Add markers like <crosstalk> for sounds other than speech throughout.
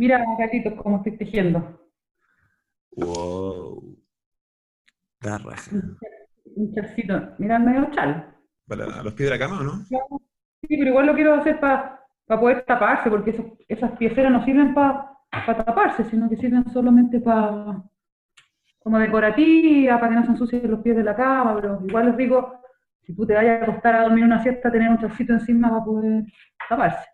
Mira, gatito, cómo estoy tejiendo. Wow. Está raja. Un chalcito. Mira, el medio chal. ¿Para a los pies de la cama o no? Sí, pero igual lo quiero hacer para poder taparse, porque esos- esas pieceras no sirven para taparse, sino que sirven solamente para como decorativa, para que no se ensucien los pies de la cama, pero igual les digo, si tú te vayas a acostar a dormir una siesta, tener un chalcito encima para poder taparse.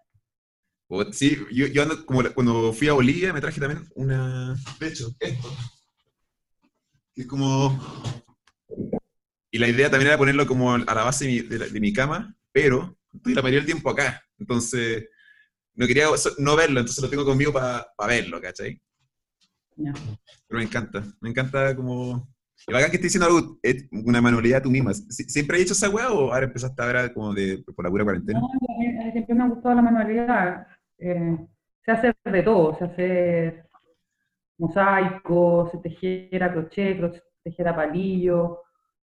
O- sí, yo, yo ando como la- cuando fui a Bolivia me traje también una. De hecho, esto. Es como. Y la idea también era ponerlo como a la base de mi, de la- de mi cama, pero estoy la mayoría del tiempo acá. Entonces, no quería no verlo, entonces lo tengo conmigo para verlo, ¿cachai? Pero me encanta, me encanta como... Y bacán que estés diciendo algo, es una manualidad tú misma. ¿Sie- ¿Siempre has hecho esa weá o ahora empezaste ahora como de, por la pura cuarentena? No, a a siempre me ha gustado la manualidad. Eh, sé hacer de todo, sé hacer mosaico, sé tejer a crochet, cro- tejer a palillo,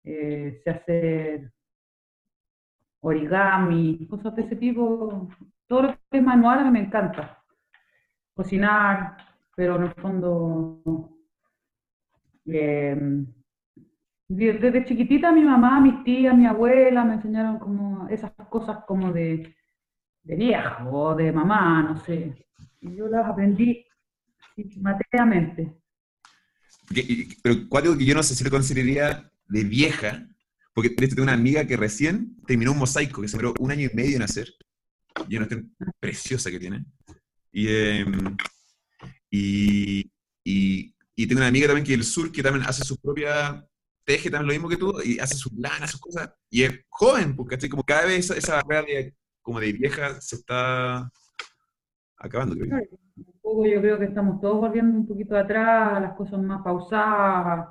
eh, sé hacer origami, cosas de ese tipo. Todo lo que es manual me encanta. Cocinar, pero en el fondo, eh, de- desde chiquitita mi mamá, mis tías, mi abuela me enseñaron como esas cosas como de, de viejo o de mamá, no sé. Y yo las aprendí materialmente. Pero cuál que yo no sé si lo consideraría de vieja, porque tengo una amiga que recién terminó un mosaico que se demoró un año y medio en hacer, y una preciosa que tiene. Y, eh, y, y, y tengo una amiga también que del sur que también hace su propia, teje también lo mismo que tú, y hace sus lanas, sus cosas, y es joven, porque ¿cachai? como cada vez esa, esa barrera de, como de vieja se está acabando, yo. Un poco yo creo que estamos todos volviendo un poquito atrás, a las cosas más pausadas,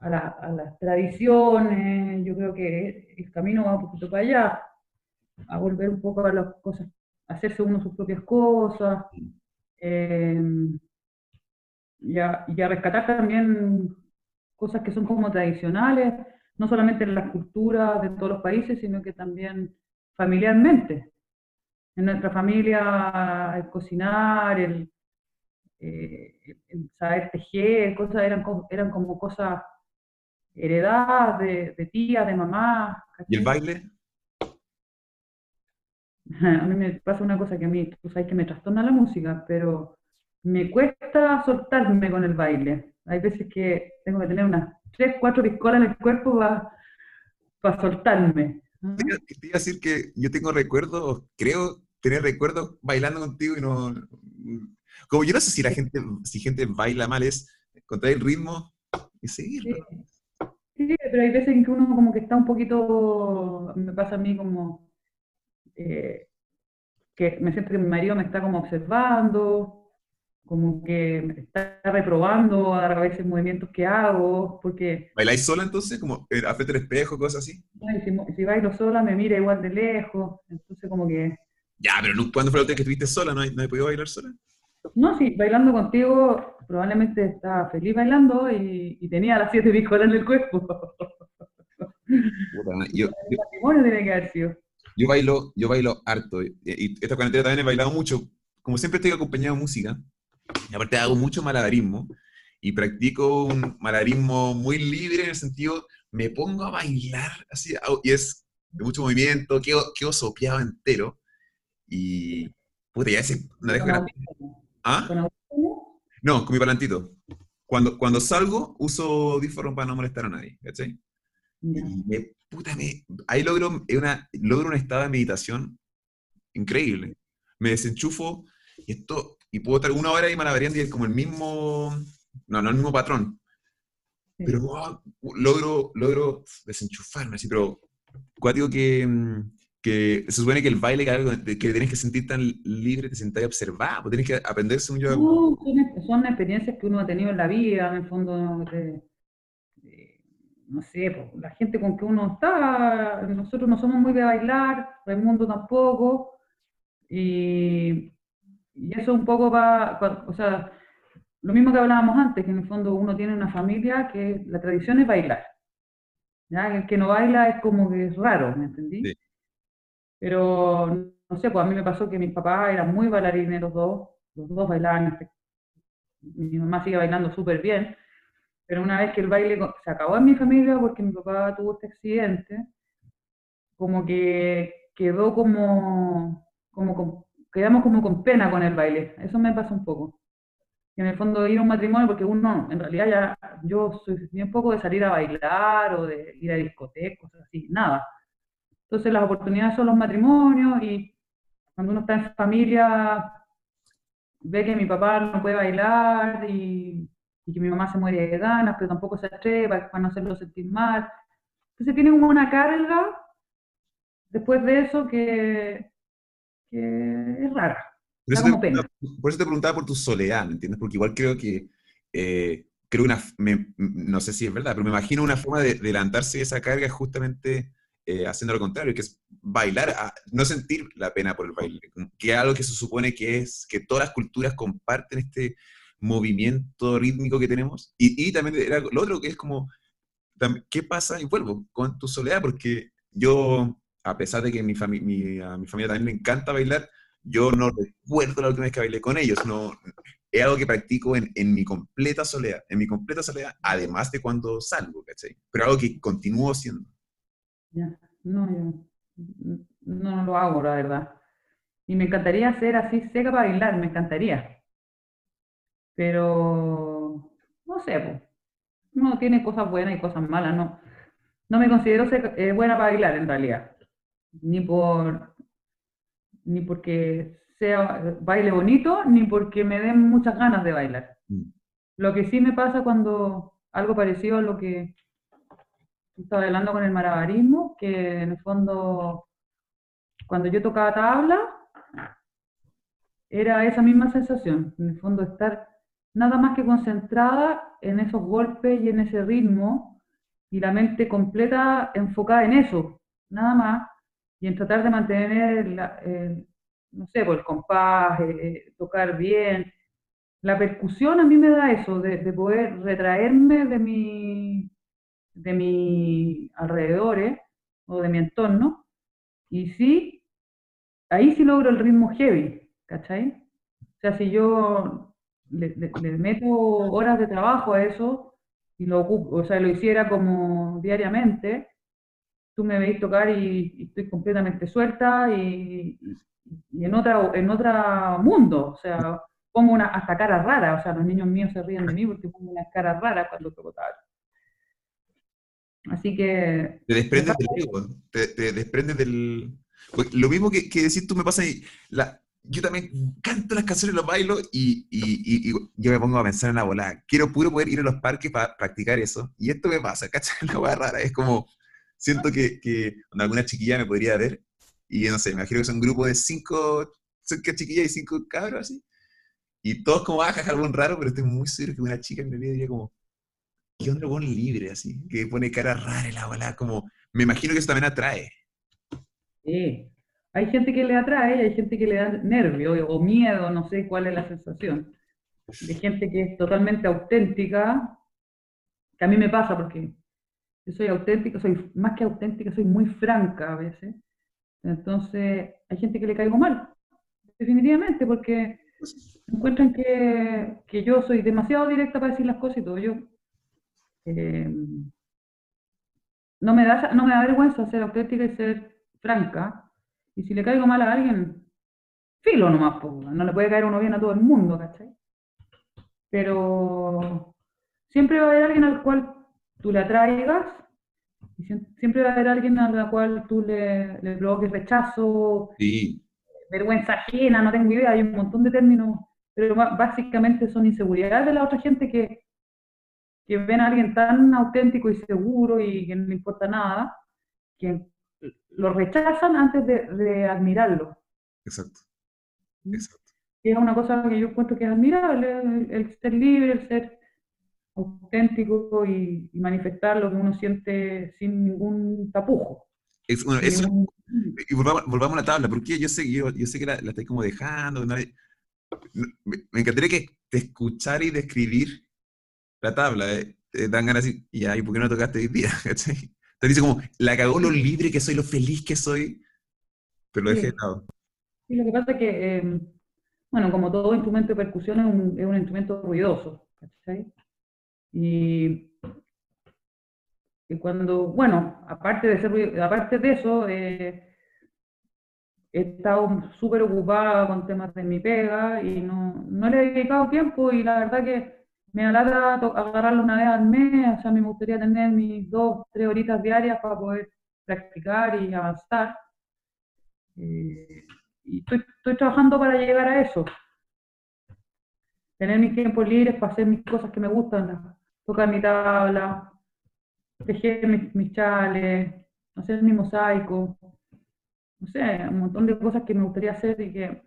a, la- a las tradiciones. Yo creo que el camino va un poquito para allá, a volver un poco a las cosas, a hacerse uno sus propias cosas, eh, y, y a rescatar también cosas que son como tradicionales, no solamente en las culturas de todos los países, sino que también familiarmente. En nuestra familia, el cocinar, el, eh, el saber tejer, cosas eran, eran como cosas heredadas de, de tía, de mamá. ¿Y el baile? <laughs> A mí me pasa una cosa que a mí, tú sabes que me trastorna la música, pero me cuesta soltarme con el baile. Hay veces que tengo que tener unas tres, cuatro piscolas en el cuerpo para soltarme. Te iba te iba a decir que yo tengo recuerdos, creo tener recuerdos bailando contigo y no... Como yo no sé si la gente, si gente baila mal, es encontrar el ritmo y seguirlo. Sí, sí, pero hay veces en que uno como que está un poquito, me pasa a mí como eh, que me siento que mi marido me está como observando, como que me está reprobando a veces movimientos que hago, porque ¿Bailáis sola entonces? Como eh, a frente del espejo, cosas así. si, si bailo sola me mira igual de lejos, entonces como que, Ya, pero ¿cuándo fue la última vez que estuviste sola? ¿No, hay- no he podido bailar sola? no, sí, bailando contigo probablemente estaba feliz bailando y, y tenía las siete piscolas en el cuerpo. Puta, yo, El matrimonio tiene que haber sido. yo bailo, yo bailo harto. Y, y esta cuarentena también he bailado mucho. Como siempre estoy acompañado de música. Y aparte hago mucho malabarismo. Y practico un malabarismo muy libre en el sentido, me pongo a bailar así. Y es de mucho movimiento, quedo, quedo sopeado entero. Y, puta, ya ese, no dejo audífono. ¿Ah? No, con mi parlantito. Cuando, cuando salgo, uso audífonos para no molestar a nadie, ¿cachai? Y me, puta, me, ahí logro, una, logro un estado de meditación increíble. Me desenchufo y esto, y puedo estar una hora ahí malabareando y es como el mismo, no, no el mismo patrón, pero oh, logro, logro desenchufarme, así, pero cuático que, mm, que se supone que el baile que, que tienes que sentir tan libre, te sentás observado, pues tienes que aprender según yo. No, son, ex- son experiencias que uno ha tenido en la vida, en el fondo, de- de- no sé, po, la gente con que uno está, nosotros no somos muy de bailar, Raimundo tampoco, y, y eso un poco va, o sea, lo mismo que hablábamos antes, que en el fondo uno tiene una familia que la tradición es bailar, ¿ya? El que no baila es como que es raro, ¿me entendí? Sí. Pero, no sé, pues a mí me pasó que mis papás eran muy bailarines los dos, los dos bailaban, mi mamá sigue bailando súper bien, pero una vez que el baile se acabó en mi familia porque mi papá tuvo este accidente, como que quedó como, como, quedamos como con pena con el baile. Eso me pasa un poco. en el fondo ir a un matrimonio, porque uno, en realidad ya, yo soy bien poco de salir a bailar o de ir a discotecas, así, nada. Entonces las oportunidades son los matrimonios y cuando uno está en familia ve que mi papá no puede bailar y, que mi mamá se muere de ganas, pero tampoco se atreve para, no hacerlo sentir mal. Entonces tiene una carga después de eso que, es rara. Por eso, te, por eso, te, preguntaba por tu soledad, ¿me entiendes? Porque igual creo que, eh, creo una, no sé si es verdad, pero me imagino una forma de, de levantarse esa carga justamente eh, haciendo lo contrario, que es bailar, no sentir la pena por el baile, que es algo que se supone que es, que todas las culturas comparten este movimiento rítmico que tenemos. Y, y también era lo otro que es como, ¿qué pasa? Y vuelvo con tu soledad, porque yo, a pesar de que mi, a mi familia también le encanta bailar, yo no recuerdo la última vez que bailé con ellos, no, es algo que practico en, en, mi completa soledad, en mi completa soledad, además de cuando salgo, ¿cachai? Pero algo que continúo haciendo. Ya, no, no lo hago, la verdad. Y me encantaría ser así seca para bailar, me encantaría. Pero, no sé, pues. No tiene cosas buenas y cosas malas, no. No me considero eh, buena para bailar en realidad. Ni por, ni porque sea baile bonito, ni porque me den muchas ganas de bailar. Mm. Lo que sí me pasa cuando algo parecido a lo que estaba hablando con el marabarismo, que en el fondo, cuando yo tocaba tabla, era esa misma sensación, en el fondo estar nada más que concentrada en esos golpes y en ese ritmo, y la mente completa enfocada en eso, nada más, y en tratar de mantener, no sé, pues el compás, eh, eh, tocar bien. La percusión a mí me da eso, de, de poder retraerme de mi, de mi alrededores o de mi entorno, y sí, ahí sí logro el ritmo heavy, ¿cachai? O sea, si yo le, meto horas de trabajo a eso y lo o sea, lo hiciera como diariamente, tú me veis tocar y, estoy completamente suelta y, en otra en otro mundo, o sea, pongo una hasta cara rara, o sea, los niños míos se ríen de mí porque pongo una cara rara cuando toco tal. Así que... Te desprendes del ego, te, desprendes del... Pues, lo mismo que, que decir tú me pasa y la, yo también canto las canciones, los bailo y, y, y, yo me pongo a pensar en la volada. Quiero puro poder ir a los parques para practicar eso. Y esto me pasa, ¿cachai? <laughs> La hueá rara. Es como, siento que, que alguna chiquilla me podría ver y no sé, me imagino que son un grupo de cinco, cinco chiquillas y cinco cabros así. Y todos como, ah, algún raro, pero estoy muy seguro que una chica me diría como, ¿qué onda pone libre así? Que pone cara rara la bola, como, me imagino que eso también atrae. Sí, hay gente que le atrae, hay gente que le da nervio o miedo, no sé cuál es la sensación. De gente que es totalmente auténtica, que a mí me pasa porque yo soy auténtica, soy más que auténtica, soy muy franca a veces. Entonces, hay gente que le caigo mal, definitivamente, porque encuentran que, que yo soy demasiado directa para decir las cosas y todo. Yo eh, no, me da, no me da vergüenza ser auténtica y ser franca. Y si le caigo mal a alguien, filo nomás, no le puede caer uno bien a todo el mundo, ¿cachai? Pero siempre va a haber alguien al cual tú le atraigas, y siempre va a haber alguien al cual tú le, le provoques rechazo, vergüenza ajena, no tengo idea, hay un montón de términos, pero básicamente son inseguridades de la otra gente que, que ven a alguien tan auténtico y seguro y que no le importa nada, que lo rechazan antes de, admirarlo. Exacto. ¿Mm? Exacto. Y es una cosa que yo encuentro que es admirable, el, ser libre, el ser auténtico y, manifestar lo que uno siente sin ningún tapujo. y volvamos, a la tabla, porque yo sé, yo, yo sé que la, la estoy como dejando. me, me, encantaría que te escuchar y describir la tabla, eh, te dan ganas y, y ahí, ¿por qué no tocaste hoy día? <laughs> Entonces dice como, la cagó lo libre que soy, lo feliz que soy, pero lo dejé de lado. Sí, lo que pasa es que em, bueno, como todo instrumento de percusión es un, es un instrumento ruidoso, ¿cachai? Y, y, cuando, bueno, aparte de, ser, aparte de eso, eh, he estado súper ocupada con temas de mi pega y no, no le he dedicado tiempo y la verdad que me alata agarrarlo una vez al mes, o sea, me gustaría tener mis dos, tres horitas diarias para poder practicar y avanzar. Eh, y estoy, estoy, trabajando para llegar a eso. Tener mis tiempos libres para hacer mis cosas que me gustan, tocar mi tabla, tejer mis, mis chales, hacer mi mosaico, no sé, un montón de cosas que me gustaría hacer y que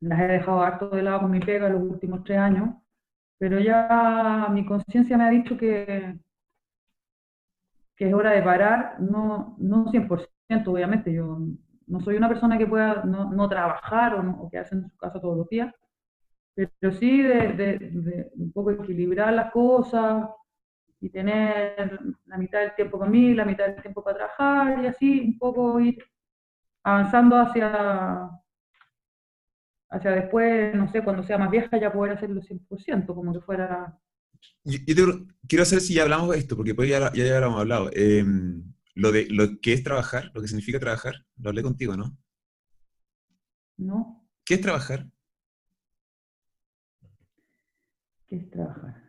las he dejado harto de lado con mi pega los últimos tres años, pero ya mi conciencia me ha dicho que, que es hora de parar, no, no 100%, obviamente, yo no soy una persona que pueda no, no trabajar o, no, o, en su casa todos los días, pero sí de, de, de, un poco equilibrar las cosas y tener la mitad del tiempo conmigo, la mitad del tiempo para trabajar y así un poco ir avanzando hacia, hacia después, no sé, cuando sea más vieja ya poder hacerlo 100%, como que fuera... Yo, yo quiero saber si ya hablamos de esto, porque pues ya, ya, ya lo hemos hablado. Eh, lo de lo que es trabajar, lo que significa trabajar, lo hablé contigo, ¿no? No. ¿Qué es trabajar? ¿Qué es trabajar?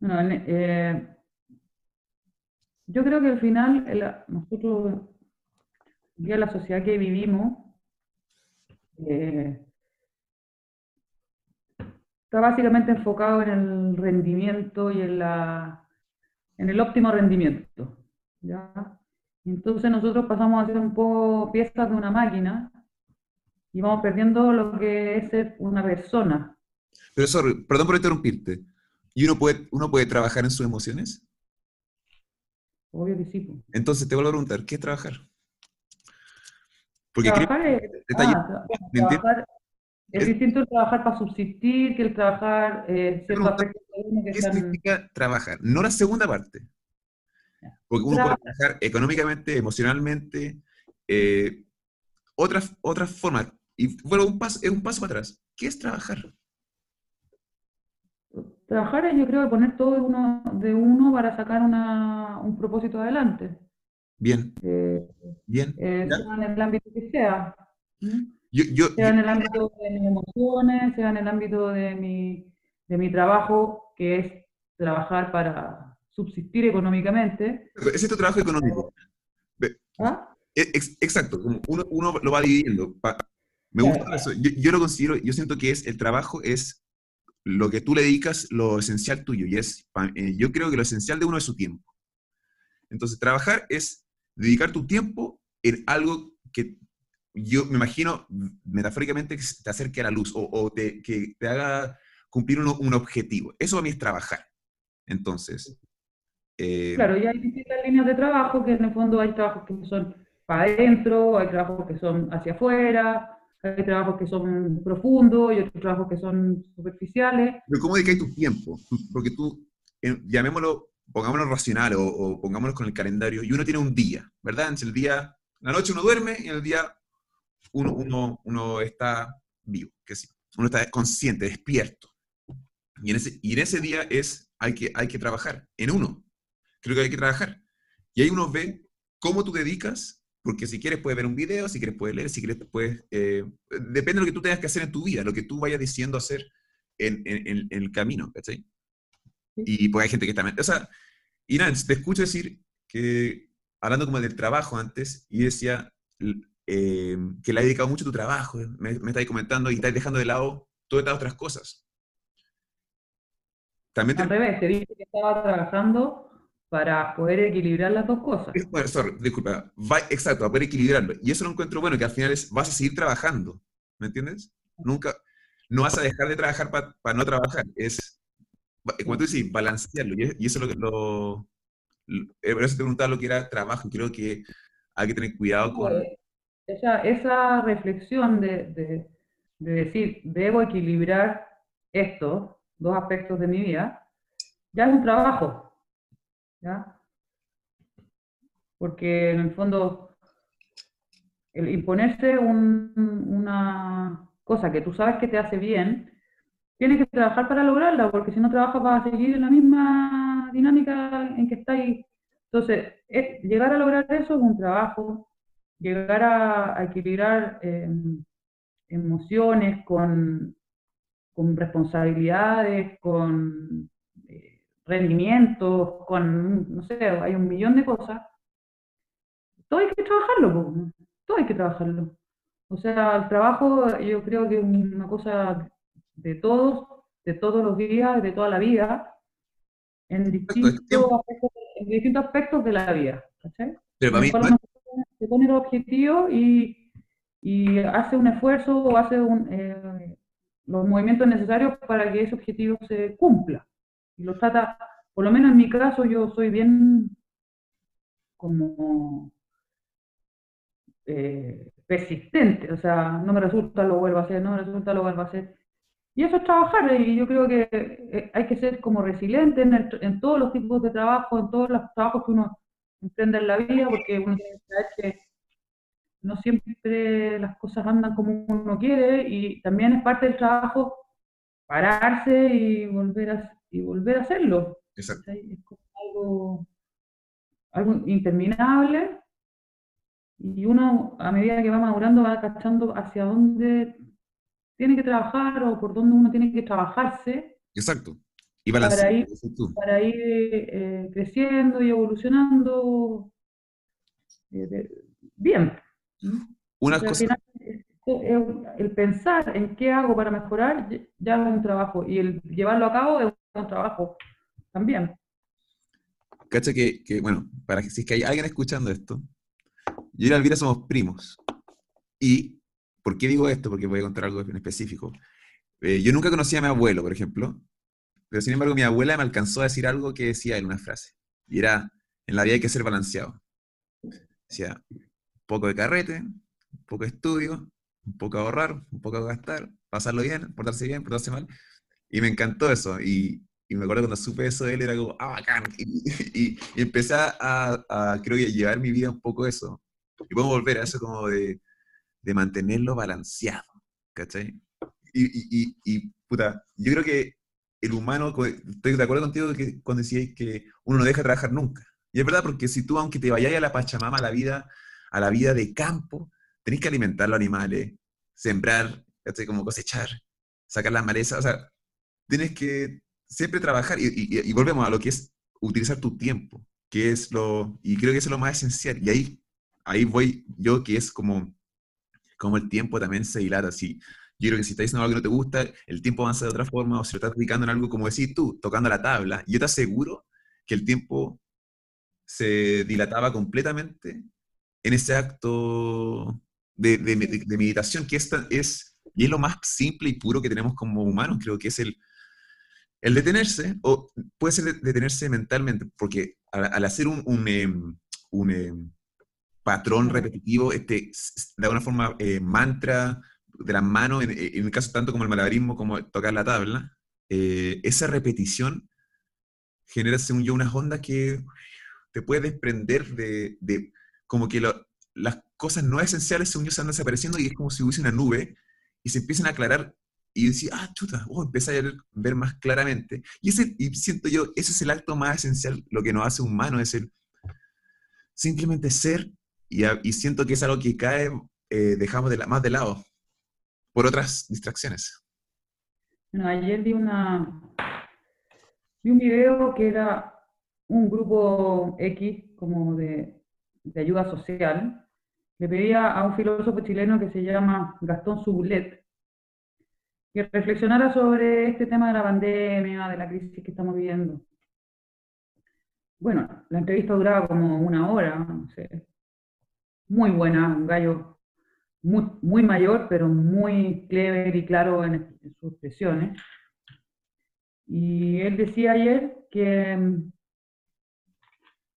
Bueno, eh, yo creo que al final nosotros, ya la sociedad que vivimos, eh, está básicamente enfocado en el rendimiento y en, la, en el óptimo rendimiento. ¿ya? Entonces nosotros pasamos a ser un poco piezas de una máquina y vamos perdiendo lo que es ser una persona. Pero, sorry, perdón por interrumpirte. ¿Y uno puede, uno puede trabajar en sus emociones? Obvio que sí. Entonces te vuelvo a preguntar, ¿qué es trabajar? Porque trabajar es, ah, trabajar, es, distinto el trabajar para subsistir que el trabajar eh, de uno que ¿Qué están... significa trabajar? No la segunda parte. Porque uno puede trabajar económicamente, emocionalmente, eh, otras, otras formas. Y bueno, un paso, es un paso para atrás. ¿Qué es trabajar? Trabajar es, yo creo, poner todo de uno, de uno para sacar una, un propósito adelante. Bien. Eh, Bien. Eh, sea en el ámbito que sea. Yo, yo, sea en el ámbito de mis emociones, sea en el ámbito de mi, de mi trabajo, que es trabajar para subsistir económicamente. Ese es tu trabajo económico. ¿Ah? E, exacto, uno, uno, lo va dividiendo. Me gusta eso. Yo, yo, lo considero, yo siento que es el trabajo es lo que tú le dedicas, lo esencial tuyo. Y es, eh, yo creo que lo esencial de uno es su tiempo. Entonces, trabajar es dedicar tu tiempo en algo que yo me imagino metafóricamente que te acerque a la luz o, o te, que te haga cumplir un, un objetivo. Eso a mí es trabajar. Entonces, eh, claro, y hay distintas líneas de trabajo, que en el fondo hay trabajos que son para adentro, hay trabajos que son hacia afuera, hay trabajos que son profundos y otros trabajos que son superficiales. Pero ¿cómo dedicas tu tiempo? Porque tú, llamémoslo, pongámoslo racional o, o, pongámoslo con el calendario, y uno tiene un día, ¿verdad? En el día, la noche uno duerme y en el día uno, uno, uno está vivo, que sí, uno está consciente, despierto. Y en ese, y en ese día es, hay que, hay que trabajar en uno, creo que hay que trabajar. Y ahí uno ve cómo tú dedicas, porque si quieres puedes ver un video, si quieres puedes leer, si quieres puedes... Eh, depende de lo que tú tengas que hacer en tu vida, lo que tú vayas diciendo hacer en, en, en, el camino, ¿cachai? Y pues hay gente que está... O sea, y nada, te escucho decir que, hablando como del trabajo antes, y decía eh, que le ha dedicado mucho a tu trabajo, me, me estáis comentando y estáis dejando de lado todas estas otras cosas. También te... Al revés, te dije que estaba trabajando para poder equilibrar las dos cosas. Disculpa, va, exacto, para poder equilibrarlo. Y eso lo encuentro bueno, que al final es, vas a seguir trabajando, ¿me entiendes? Nunca, no vas a dejar de trabajar para no trabajar, es, como tú dices, balancearlo. Y, eso es lo que, lo, eh, por eso te preguntaba lo que era trabajo, creo que hay que tener cuidado con... Esa, esa reflexión de, de, de decir, debo equilibrar estos dos aspectos de mi vida, ya es un trabajo, Porque en el fondo, el imponerse un, una, cosa que tú sabes que te hace bien, tienes que trabajar para lograrla, porque si no trabajas vas a seguir en la misma dinámica en que estáis. Entonces, llegar a lograr eso es un trabajo, llegar a, equilibrar em, emociones con, responsabilidades, con eh, rendimientos, con, no sé, hay un millón de cosas. Todo hay que trabajarlo, todo hay que trabajarlo. O sea, el trabajo yo creo que es una cosa de todos, de todos los días, de toda la vida, en distintos, aspectos, en distintos aspectos de la vida. Pero para mí, se pone el objetivo y, y, hace un esfuerzo o hace un, eh, los movimientos necesarios para que ese objetivo se cumpla. Y lo trata, por lo menos en mi caso, yo soy bien como eh, persistente, o sea, no me resulta, lo vuelvo a hacer, no me resulta, lo vuelvo a hacer. Y eso es trabajar, y yo creo que eh, hay que ser como resiliente en, todos los tipos de trabajo, en todos los trabajos que uno emprende en la vida, porque uno tiene que saber que no siempre las cosas andan como uno quiere, y también es parte del trabajo pararse y volver a, y volver a hacerlo. Exacto. Es como algo, algo interminable, y uno, a medida que va madurando, va cachando hacia dónde tiene que trabajar o por dónde uno tiene que trabajarse. Exacto. Y para ir, para ir eh, creciendo y evolucionando eh, bien. Una cosa... el pensar en qué hago para mejorar ya es un trabajo y el llevarlo a cabo es un trabajo también. Cacha que, que, bueno, para que si es que hay alguien escuchando esto, yo y la Elvira somos primos. Y, ¿por qué digo esto? Porque voy a contar algo en específico. Eh, yo nunca conocí a mi abuelo, por ejemplo, pero sin embargo mi abuela me alcanzó a decir algo que decía en una frase. Y era, en la vida hay que ser balanceado. Decía, poco de carrete, un poco de estudio, un poco ahorrar, un poco gastar, pasarlo bien, portarse bien, portarse mal. Y me encantó eso. Y, y me acuerdo cuando supe eso de él, era como, ah, bacán. <laughs> Y, y, empecé a, a, creo que, llevar mi vida un poco eso. Y podemos volver a eso como de, de mantenerlo balanceado, ¿cachai? Y, y, y, puta, yo creo que el humano, estoy de acuerdo contigo que cuando decías que uno no deja de trabajar nunca. Y es verdad, porque si tú, aunque te vayas a la Pachamama, a la vida, a la vida de campo, tenés que alimentar los animales, sembrar, ¿cachai? Como cosechar, sacar las malezas, o sea, tienes que siempre trabajar y, y, volvemos a lo que es utilizar tu tiempo, que es lo, y creo que es lo más esencial. Y ahí ahí voy yo, que es como, como el tiempo también se dilata. Si, yo creo que si estás diciendo algo que no te gusta, el tiempo avanza de otra forma, o si lo estás dedicando en algo, como decís tú, tocando la tabla, yo te aseguro que el tiempo se dilataba completamente en ese acto de, de, de meditación, que esta es, y es lo más simple y puro que tenemos como humanos, creo que es el, el detenerse, o puede ser detenerse mentalmente, porque al, hacer un, un, em, un, em, patrón repetitivo, este, de alguna forma, eh, mantra de las manos, en, en, el caso tanto como el malabarismo, como tocar la tabla, eh, esa repetición genera, según yo, unas ondas que te puede desprender de, de como que las cosas no esenciales, según yo, se van desapareciendo y es como si hubiese una nube y se empiezan a aclarar y decir, ah, chuta, oh, empieza a ver, más claramente. Y, ese, y siento yo, ese es el acto más esencial, lo que nos hace humanos, es el simplemente ser y, siento que es algo que cae, eh, dejamos de más de lado por otras distracciones. Bueno, ayer vi, una, vi un video que era un grupo X como de, de ayuda social. Le pedía a un filósofo chileno que se llama Gastón Subulet que reflexionara sobre este tema de la pandemia, de la crisis que estamos viviendo. Bueno, la entrevista duraba como una hora, no sé, muy buena, un gallo muy, mayor, pero muy clever y claro en, sus expresiones. Y él decía ayer que,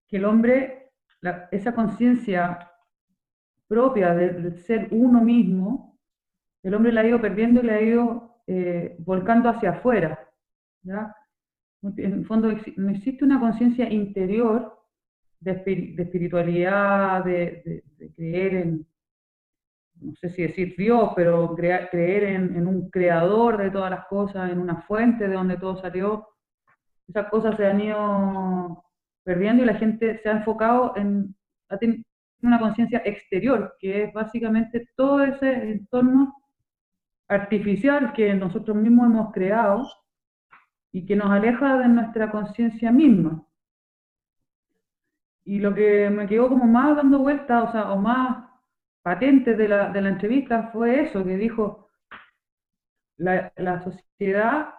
que el hombre, esa conciencia propia del, ser uno mismo, el hombre la ha ido perdiendo y la ha ido eh, volcando hacia afuera. ¿ya? En el fondo no existe una conciencia interior de, espiritualidad, de, creer en, no sé si decir Dios, pero creer en, un creador de todas las cosas, en una fuente de donde todo salió, esas cosas se han ido perdiendo y la gente se ha enfocado en una conciencia exterior, que es básicamente todo ese entorno artificial que nosotros mismos hemos creado y que nos aleja de nuestra conciencia misma. Y lo que me quedó como más dando vuelta, o sea, o más patente de la, de la entrevista fue eso, que dijo, la, la, sociedad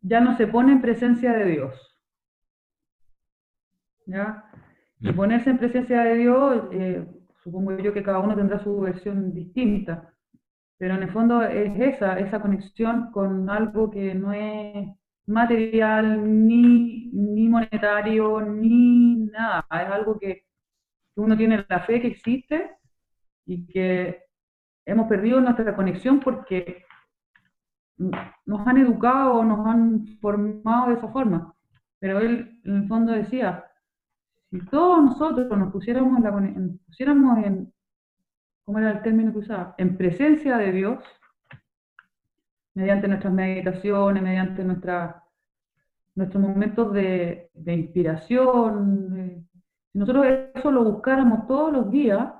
ya no se pone en presencia de Dios. ¿Ya? Y mm. ponerse en presencia de Dios, eh, supongo yo que cada uno tendrá su versión distinta, pero en el fondo es esa, esa conexión con algo que no es material, ni, ni monetario, ni nada, es algo que uno tiene la fe que existe y que hemos perdido nuestra conexión porque nos han educado, nos han formado de esa forma. Pero él en el fondo decía, si todos nosotros nos pusiéramos, la, pusiéramos en, ¿cómo era el término que usaba? En presencia de Dios, mediante nuestras meditaciones, mediante nuestra, nuestros momentos de, inspiración, si nosotros eso lo buscáramos todos los días,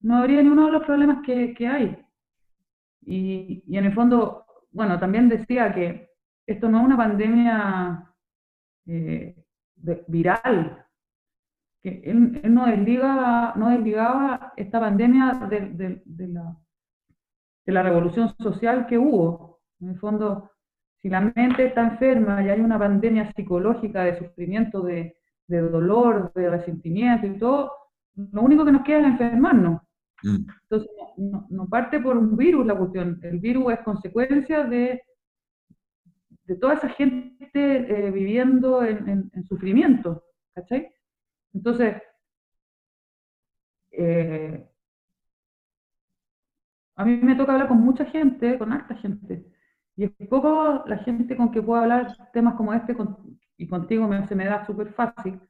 no habría ni uno de los problemas que, hay. Y, en el fondo, bueno, también decía que esto no es una pandemia eh, viral, que él, no, desliga, no desligaba esta pandemia de, la, de la revolución social que hubo. En el fondo, si la mente está enferma y hay una pandemia psicológica de sufrimiento, de, dolor, de resentimiento y todo, lo único que nos queda es enfermarnos. Mm. Entonces, no, parte por un virus la cuestión, el virus es consecuencia de, de toda esa gente eh, viviendo en, sufrimiento, ¿cachai? Entonces, eh, a mí me toca hablar con mucha gente, con harta gente, y es poco la gente con que puedo hablar temas como este, y contigo me, se me da súper fácil,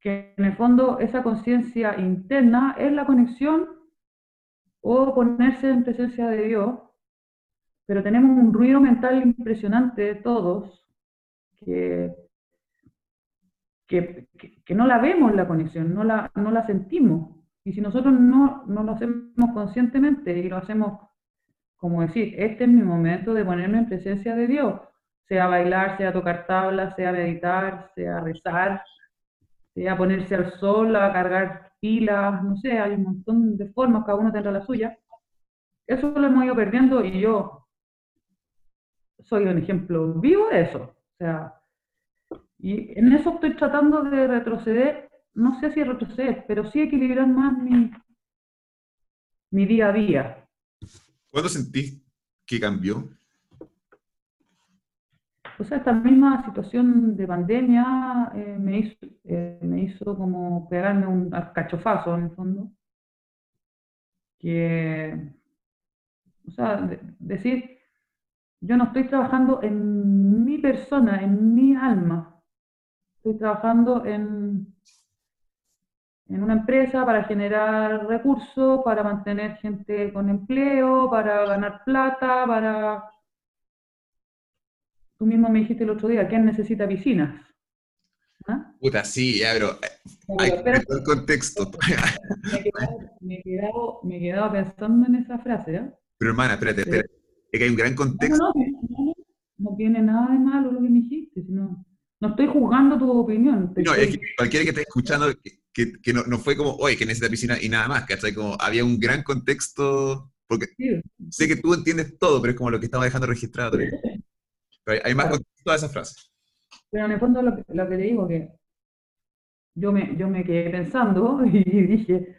que en el fondo esa conciencia interna es la conexión o ponerse en presencia de Dios, pero tenemos un ruido mental impresionante todos, que, no la vemos la conexión, no la, no la sentimos. Y si nosotros no, no lo hacemos conscientemente y lo hacemos como decir, este es mi momento de ponerme en presencia de Dios, sea bailar, sea tocar tablas, sea meditar, sea rezar, a ponerse al sol, a cargar pilas, no sé, hay un montón de formas, cada uno tendrá la suya. Eso lo hemos ido perdiendo y yo soy un ejemplo vivo de eso. O sea, y en eso estoy tratando de retroceder, no sé si retroceder, pero sí equilibrar más mi, mi día a día. ¿Cuándo sentís que cambió? O sea, esta misma situación de pandemia eh, me, hizo, eh, me hizo como pegarme un cachofazo en el fondo. Que, o sea, decir, yo no estoy trabajando en mi persona, en mi alma. Estoy trabajando en, en una empresa para generar recursos, para mantener gente con empleo, para ganar plata, para Tú mismo me dijiste el otro día, ¿quién necesita piscinas? ¿Ah? Puta, sí, ya, pero hay que ver el contexto. <laughs> Me he, quedado, me, pensando en esa frase, ¿eh? Pero hermana, espérate, espérate. Es que hay un gran contexto. No, no, no, tiene nada de malo lo que me dijiste, sino, no estoy juzgando tu opinión. No, es que cualquiera que esté escuchando, que, que, no, no, fue como, oye, que necesita piscina y nada más, ¿cachai? Como había un gran contexto, porque sé que tú entiendes todo, pero es como lo que estaba dejando registrado. hay, más con todas esas frases. Pero en el fondo lo que, lo que te digo que yo me, yo me quedé pensando <laughs> y dije,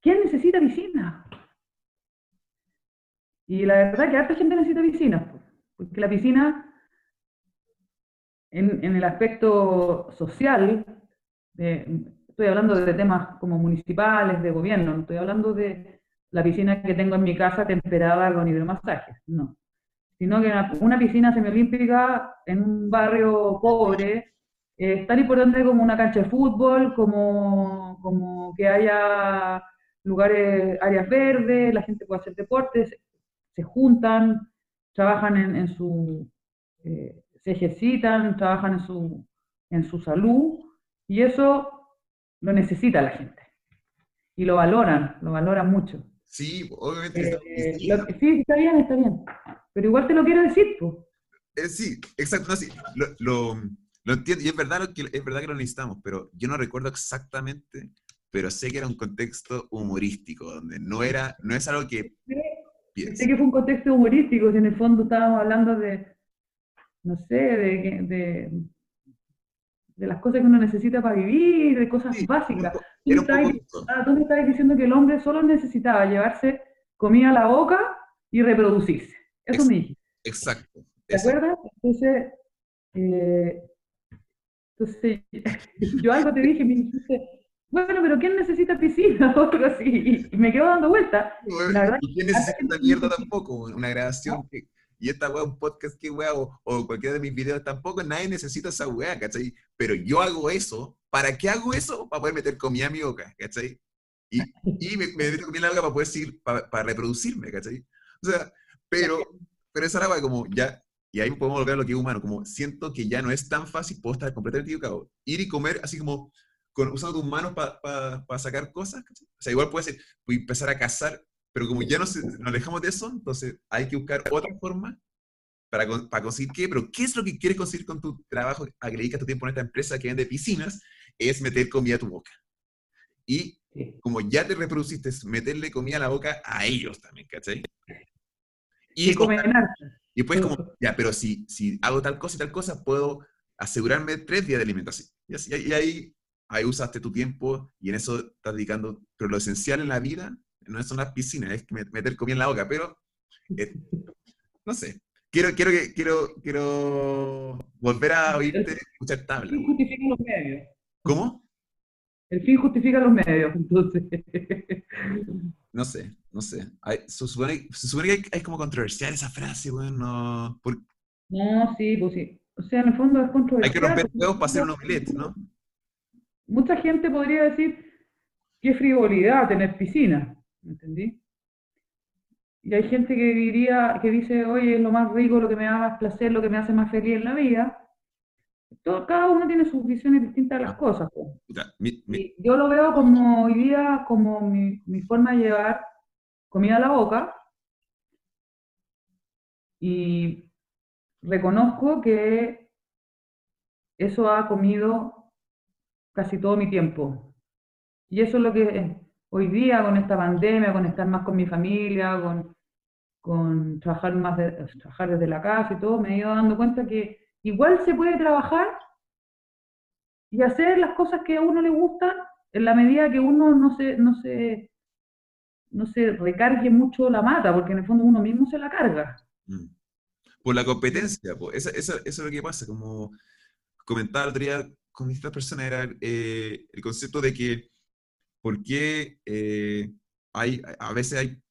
¿quién necesita piscina? Y la verdad es que harta gente necesita piscina, porque la piscina, en, el aspecto social, estoy hablando de temas como municipales, de gobierno, no estoy hablando de la piscina que tengo en mi casa temperada con hidromasaje, no. Sino que una, piscina semiolímpica en un barrio pobre es tan importante como una cancha de fútbol, como, como que haya lugares, áreas verdes, la gente puede hacer deportes, se juntan, trabajan en, su, eh, se ejercitan, trabajan en su, en su salud, y eso lo necesita la gente. Y lo valoran, lo valoran mucho. Sí, obviamente. Eh, sí, está bien, está bien. Pero igual te lo quiero decir, pues. sí, exacto. sí, lo, entiendo. Y es verdad, que, es verdad que lo necesitamos, pero yo no recuerdo exactamente, pero sé que era un contexto humorístico, donde no era, no es algo que... Sé que fue un contexto humorístico, si en el fondo estábamos hablando de, no sé, de, de, de las cosas que uno necesita para vivir, de cosas básicas. Tú, ah, tú me estabas diciendo que el hombre solo necesitaba llevarse comida a la boca y reproducirse. Eso me dijiste. Exacto. ¿Te acuerdas? Entonces, eh, entonces, <laughs> yo algo te dije, me dijiste, bueno, pero ¿quién necesita piscina? <laughs> Otro así, y me quedo dando vuelta. ¿Y quién necesita mierda tampoco? Una grabación que y esta weá, un podcast que weá, o, o, cualquiera de mis videos tampoco, nadie necesita esa weá, ¿cachai? Pero yo hago eso, ¿para qué hago eso? Para poder meter comida a mi boca, ¿cachai? Y, y me, me meto comida en la boca para poder seguir, para, para, reproducirme, ¿cachai? O sea, pero, pero esa era como ya, y ahí podemos volver a lo que es humano, como siento que ya no es tan fácil, puedo estar completamente equivocado, ir y comer así como con, usando tus manos para pa, sacar cosas, ¿cachai? O sea, igual puede ser, empezar a cazar pero como ya nos, nos alejamos de eso, entonces hay que buscar otra forma para, para, conseguir qué, pero ¿qué es lo que quieres conseguir con tu trabajo, a que dedicas tu tiempo en esta empresa que vende piscinas? Es meter comida a tu boca. Y como ya te reproduciste, meterle comida a la boca a ellos también, ¿cachai? Y, y después como, ya, pero si, si hago tal cosa y tal cosa, puedo asegurarme tres días de alimentación. Y, así, y ahí, ahí usaste tu tiempo y en eso estás dedicando, pero lo esencial en la vida no son las piscinas, es meter comida en la boca, pero eh, <laughs> no sé. Quiero, quiero, quiero, quiero volver a oírte escuchar tabla. El fin justifica los medios. ¿Cómo? El fin justifica los medios, entonces. No sé, no sé. se, supone, que hay, como controversial esa frase, bueno. No, no, sí, pues sí. O sea, en el fondo es controversial. Hay que romper huevos para hacer un omelette, ¿no? Mucha gente podría decir, qué frivolidad tener piscina. ¿Me entendí? Y hay gente que diría, que dice, oye, es lo más rico, lo que me da más placer, lo que me hace más feliz en la vida. Todo, cada uno tiene sus visiones distintas de las cosas. yo lo veo como hoy día, como mi, mi forma de llevar comida a la boca. Y reconozco que eso ha comido casi todo mi tiempo. Y eso es lo que hoy día con esta pandemia, con estar más con mi familia, con, con trabajar más trabajar desde la casa y todo, me he ido dando cuenta que igual se puede trabajar y hacer las cosas que a uno le gustan en la medida que uno no se, no se, no se recargue mucho la mata, porque en el fondo uno mismo se la carga. Mm. Por la competencia, pues, eso, eso, es lo que pasa, como comentaba el día con distintas personas, era eh, el concepto de que por qué eh, hay, a veces hay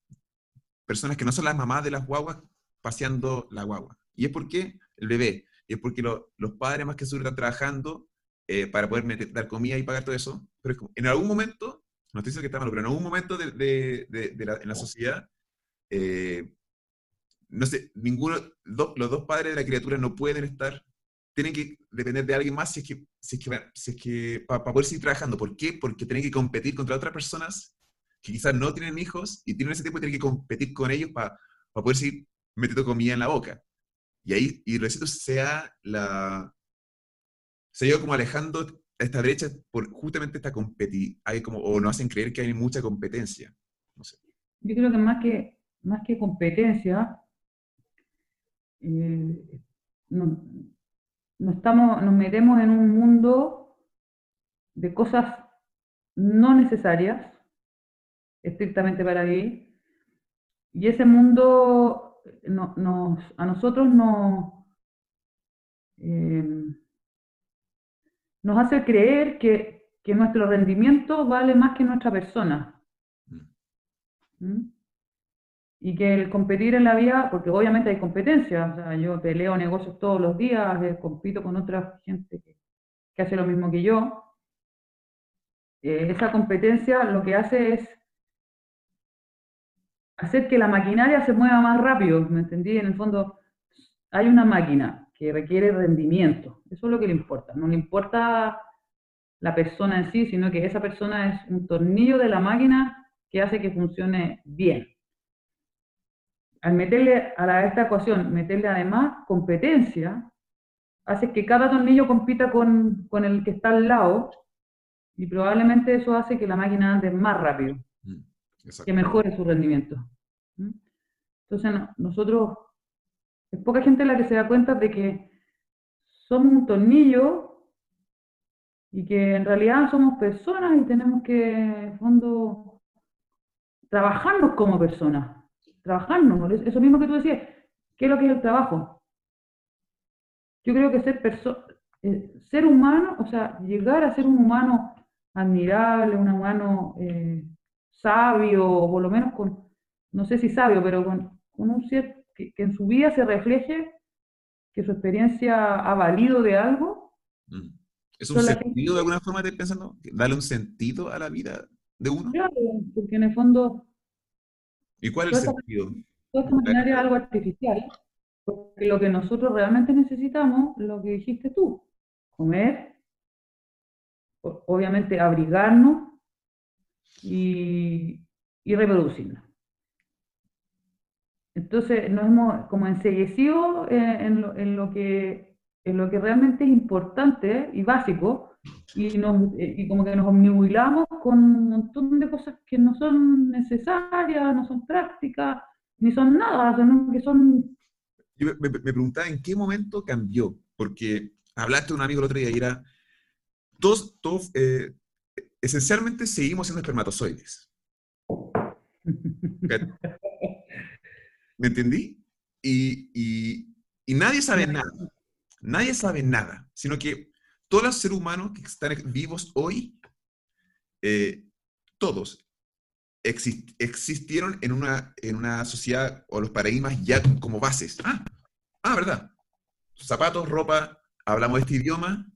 personas que no son las mamás de las guaguas paseando la guagua. Y es porque el bebé, y es porque los padres más que sur están trabajando eh, para poder dar comida y pagar todo eso. Pero en algún momento, no estoy diciendo que está malo, pero en algún momento de, la, en la sociedad, eh, no sé, ninguno, los dos padres de la criatura no pueden estar tienen que depender de alguien más si es que, si es que, si es que para, poder seguir trabajando. ¿Por qué? Porque tienen que competir contra otras personas que quizás no tienen hijos y tienen ese tiempo y tienen que competir con ellos para, para poder seguir metiendo comida en la boca. Y ahí, y lo cierto sea la... Se ha ido como alejando esta brecha por justamente esta competir, hay como, o nos hacen creer que hay mucha competencia. No sé. Yo creo que más que, más que competencia, eh, no, nos, estamos, nos metemos en un mundo de cosas no necesarias, estrictamente para mí, y ese mundo nos, a nosotros nos, eh, nos hace creer que, nuestro rendimiento vale más que nuestra persona. Mm. Y que el competir en la vida, porque obviamente hay competencia, o sea, yo peleo negocios todos los días, eh, compito con otra gente que, hace lo mismo que yo, eh, esa competencia lo que hace es hacer que la maquinaria se mueva más rápido, ¿me entendí? En el fondo, hay una máquina que requiere rendimiento, eso es lo que le importa, no le importa la persona en sí, sino que esa persona es un tornillo de la máquina que hace que funcione bien. Al meterle a, esta ecuación, meterle además competencia, hace que cada tornillo compita con, con, el que está al lado y probablemente eso hace que la máquina ande más rápido, mm, que mejore su rendimiento. ¿Mm? Entonces nosotros, es poca gente la que se da cuenta de que somos un tornillo y que en realidad somos personas y tenemos que, en fondo, trabajarnos como personas, trabajarnos, eso mismo que tú decías, ¿qué es lo que es el trabajo? Yo creo que ser, eh, ser humano, o sea, llegar a ser un humano admirable, un humano eh, sabio, o por lo menos con, no sé si sabio, pero con, un ser que, en su vida se refleje que su experiencia ha valido de algo. Mm. ¿Es un sentido de alguna forma de pensando? ¿Darle un sentido a la vida de uno? Claro, porque en el fondo... ¿Y cuál es el sentido? Toda esta es algo artificial, porque lo que nosotros realmente necesitamos, lo que dijiste tú, comer, obviamente abrigarnos y, y reproducirnos. Entonces nos hemos como enseguecido eh, en, en, lo que en lo que realmente es importante y básico, y, nos, y como que nos omnibulamos con un montón de cosas que no son necesarias, no son prácticas, ni son nada, sino que son... Yo me, preguntaba en qué momento cambió, porque hablaste de un amigo el otro día y era, todos, todos eh, esencialmente seguimos siendo espermatozoides. ¿Me entendí? Y, y, y nadie sabe nada. Nadie sabe nada, sino que todos los seres humanos que están vivos hoy, eh, todos existieron en una, en una sociedad o los paradigmas ya como bases. Ah, ah, verdad. Zapatos, ropa, hablamos este idioma,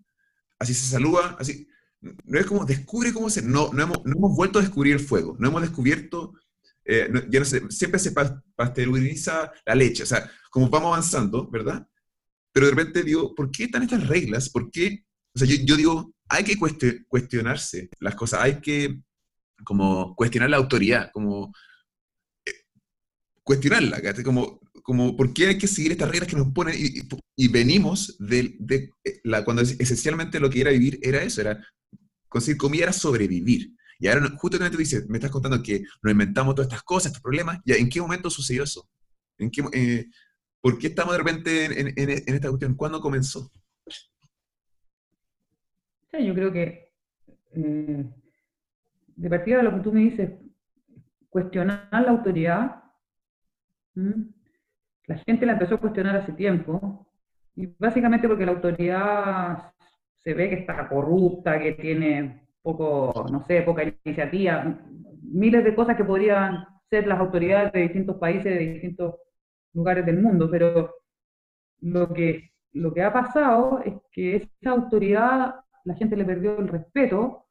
así se saluda, así. No es como descubre cómo se. No, no, hemos, no hemos vuelto a descubrir el fuego, no hemos descubierto. Eh, no sé, siempre se pasteuriza la leche, o sea, como vamos avanzando, ¿verdad? Pero de repente digo, ¿por qué están estas reglas? ¿Por qué? O sea, yo, digo, hay que cuestionarse las cosas, hay que como cuestionar la autoridad, como eh, cuestionarla, como, como por qué hay que seguir estas reglas que nos ponen y, venimos de, de, eh, la, cuando esencialmente lo que era vivir era eso, era conseguir comida, era sobrevivir. Y ahora justamente dices, me estás contando que nos inventamos todas estas cosas, estos problemas, ¿y en qué momento sucedió eso? ¿En qué, eh, ¿Por qué estamos de repente en, esta cuestión? ¿Cuándo comenzó? yo creo que eh, de partida de lo que tú me dices, cuestionar la autoridad, la gente la empezó a cuestionar hace tiempo, y básicamente porque la autoridad se ve que está corrupta, que tiene poco, no sé, poca iniciativa, miles de cosas que podrían ser las autoridades de distintos países, de distintos lugares del mundo, pero lo que, lo que ha pasado es que esa autoridad la gente le perdió el respeto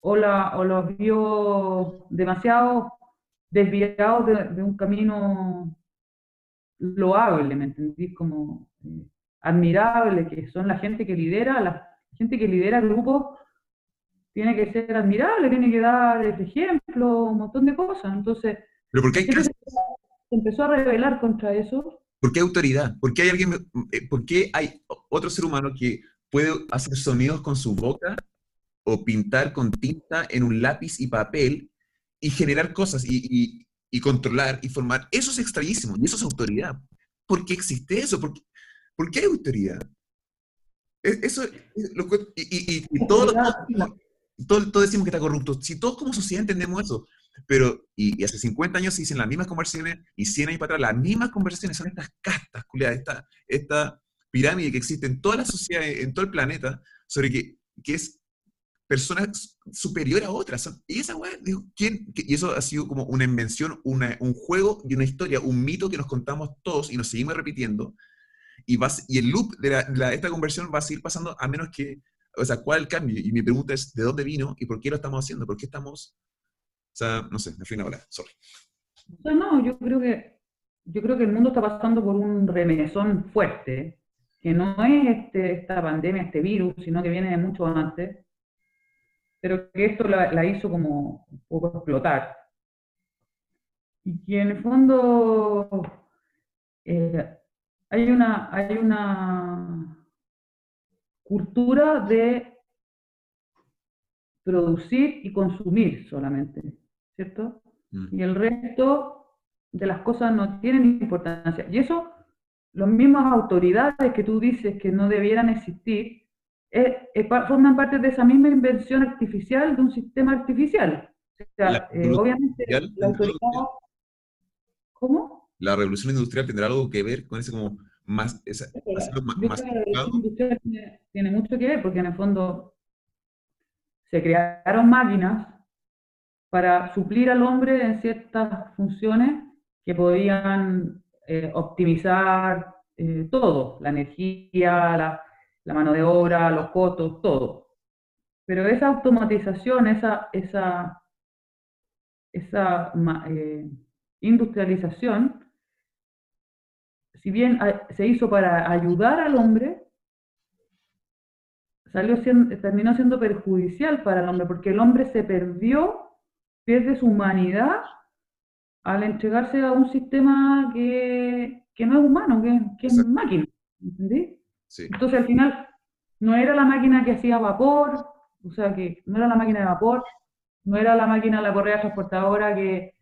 o, la, o los vio demasiado desviados de, un camino loable, ¿me entendís? Como eh, admirable, que son la gente que lidera, la gente que lidera grupos tiene que ser admirable, tiene que dar ejemplo, un montón de cosas. Entonces, ¿Pero por qué hay empezó a rebelar contra eso. ¿Por qué autoridad? ¿Por qué hay alguien, eh, por qué hay otro ser humano que puede hacer sonidos con su boca o pintar con tinta en un lápiz y papel y generar cosas y, controlar y formar? Eso es extrañísimo y eso es autoridad. ¿Por qué existe eso? ¿Por qué, hay autoridad? E, eso, y, y, todos todo, decimos que está corrupto. Si todos como sociedad entendemos eso, pero, y, hace 50 años se dicen las mismas conversaciones y 100 años para atrás, las mismas conversaciones son estas castas, esta, esta pirámide que existe en toda la sociedad, en todo el planeta, sobre que, que es personas superior a otras. Y esa digo, ¿quién? Y eso ha sido como una invención, una, un juego y una historia, un mito que nos contamos todos y nos seguimos repitiendo. Y, vas, y el loop de, de esta conversión va a seguir pasando a menos que, o sea, ¿cuál es el cambio? Y mi pregunta es, ¿de dónde vino y por qué lo estamos haciendo? ¿Por qué estamos sea, no sé, me fui una hora, sorry. no, yo creo que yo creo que el mundo está pasando por un remesón fuerte, que no es este, esta pandemia, este virus, sino que viene de mucho antes, pero que esto la, hizo como un poco explotar. Y que en el fondo eh, hay, una, hay una cultura de producir y consumir solamente, ¿cierto? Mm. Y el resto de las cosas no tienen importancia. Y eso, las mismas autoridades que tú dices que no debieran existir, eh, eh, forman parte de esa misma invención artificial de un sistema artificial. O sea, eh, obviamente la autoridad... ¿Cómo? La revolución industrial tendrá algo que ver con ese como más... Esa, más, la revolución industrial tiene mucho que ver porque en el fondo se crearon máquinas para suplir al hombre en ciertas funciones que podían eh, optimizar eh, todo, la energía, la, mano de obra, los costos, todo. Pero esa automatización, esa, esa, esa eh, industrialización, si bien se hizo para ayudar al hombre, salió terminó siendo perjudicial para el hombre, porque el hombre se perdió, pierde su humanidad al entregarse a un sistema que, no es humano, que, es máquina. ¿Entendí? Entonces al final no era la máquina que hacía vapor, o sea que no era la máquina de vapor, no era la máquina de la correa transportadora que,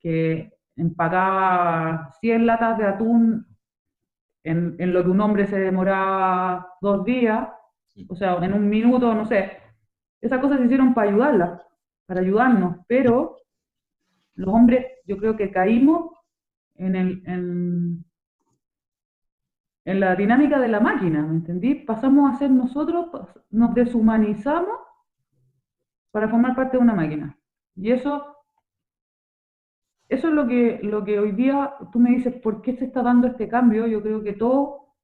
que empacaba 100 latas de atún en, en, lo que un hombre se demoraba dos días, o sea, en un minuto, no sé. Esas cosas se hicieron para ayudarla, para ayudarnos, pero los hombres yo creo que caímos en, el, en, la dinámica de la máquina, ¿me entendí? Pasamos a ser nosotros, nos deshumanizamos para formar parte de una máquina. Y eso, eso es lo que, lo que hoy día tú me dices, ¿por qué se está dando este cambio? Yo creo que todo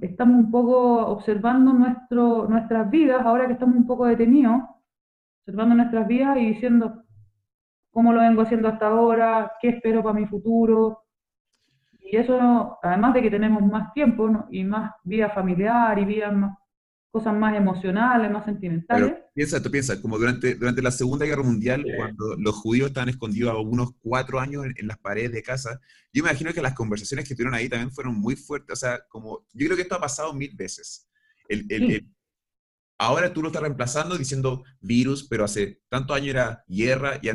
estamos un poco observando nuestro, nuestras vidas, ahora que estamos un poco detenidos, observando nuestras vidas y diciendo cómo lo vengo haciendo hasta ahora, qué espero para mi futuro. Y eso, además de que tenemos más tiempo y más vida familiar y vida más, cosas más emocionales, más sentimentales. piensa, tú piensas, como durante, durante la Segunda Guerra Mundial, cuando los judíos estaban escondidos a unos cuatro años en, las paredes de casa, yo imagino que las conversaciones que tuvieron ahí también fueron muy fuertes. O sea, como, yo creo que esto ha pasado mil veces. El, ahora tú lo estás reemplazando diciendo virus, pero hace tanto año era guerra, y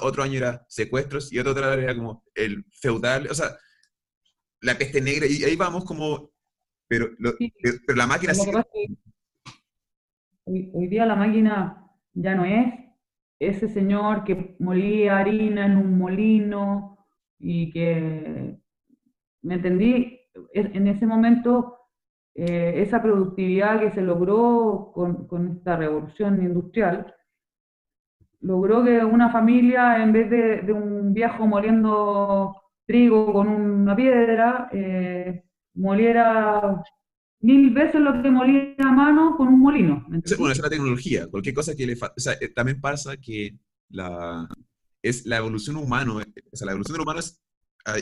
otro año era secuestros, y otro año era como el feudal, o sea, la peste negra, y ahí vamos como, pero, pero la máquina Hoy, día la máquina ya no es ese señor que molía harina en un molino y que, ¿me entendí? En ese momento, eh, esa productividad que se logró con, esta revolución industrial, logró que una familia, en vez de, un viejo moliendo trigo con una piedra, eh, moliera mil veces lo que molía a mano con un molino. Bueno, esa es la tecnología. Cualquier cosa que le o sea, eh, también pasa que la, es la evolución humana, o sea, la evolución del humano es,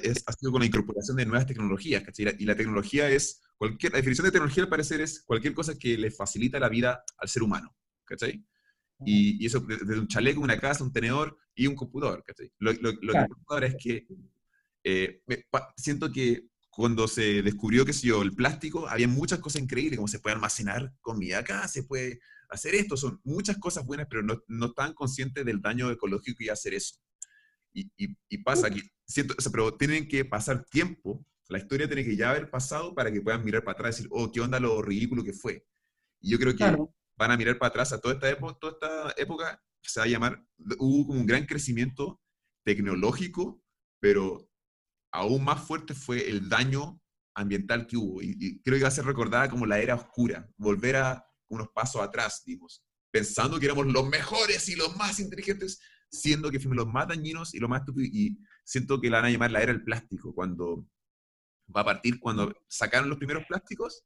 es, ha sido con la incorporación de nuevas tecnologías, ¿cachai? Y la tecnología es, cualquier, la definición de tecnología al parecer es cualquier cosa que le facilita la vida al ser humano, ¿cachai? Y, y eso desde un chaleco, una casa, un tenedor y un computador, ¿cachai? Lo, lo, lo que ahora es que eh, siento que cuando se descubrió, que sé yo, el plástico, había muchas cosas increíbles, como se puede almacenar comida acá, se puede hacer esto, son muchas cosas buenas, pero no, no están conscientes del daño ecológico que hacer eso. Y, y, pasa que, siento, pero tienen que pasar tiempo, la historia tiene que ya haber pasado para que puedan mirar para atrás y decir, oh, qué onda lo ridículo que fue. Y yo creo que van a mirar para atrás a toda esta, época, toda esta época, se va a llamar, hubo un gran crecimiento tecnológico, pero aún más fuerte fue el daño ambiental que hubo. Y, creo que va a ser recordada como la era oscura, volver a unos pasos atrás, digamos, pensando que éramos los mejores y los más inteligentes, siendo que fuimos los más dañinos y los más estúpidos. Y siento que la van a llamar la era del plástico, cuando va a partir cuando sacaron los primeros plásticos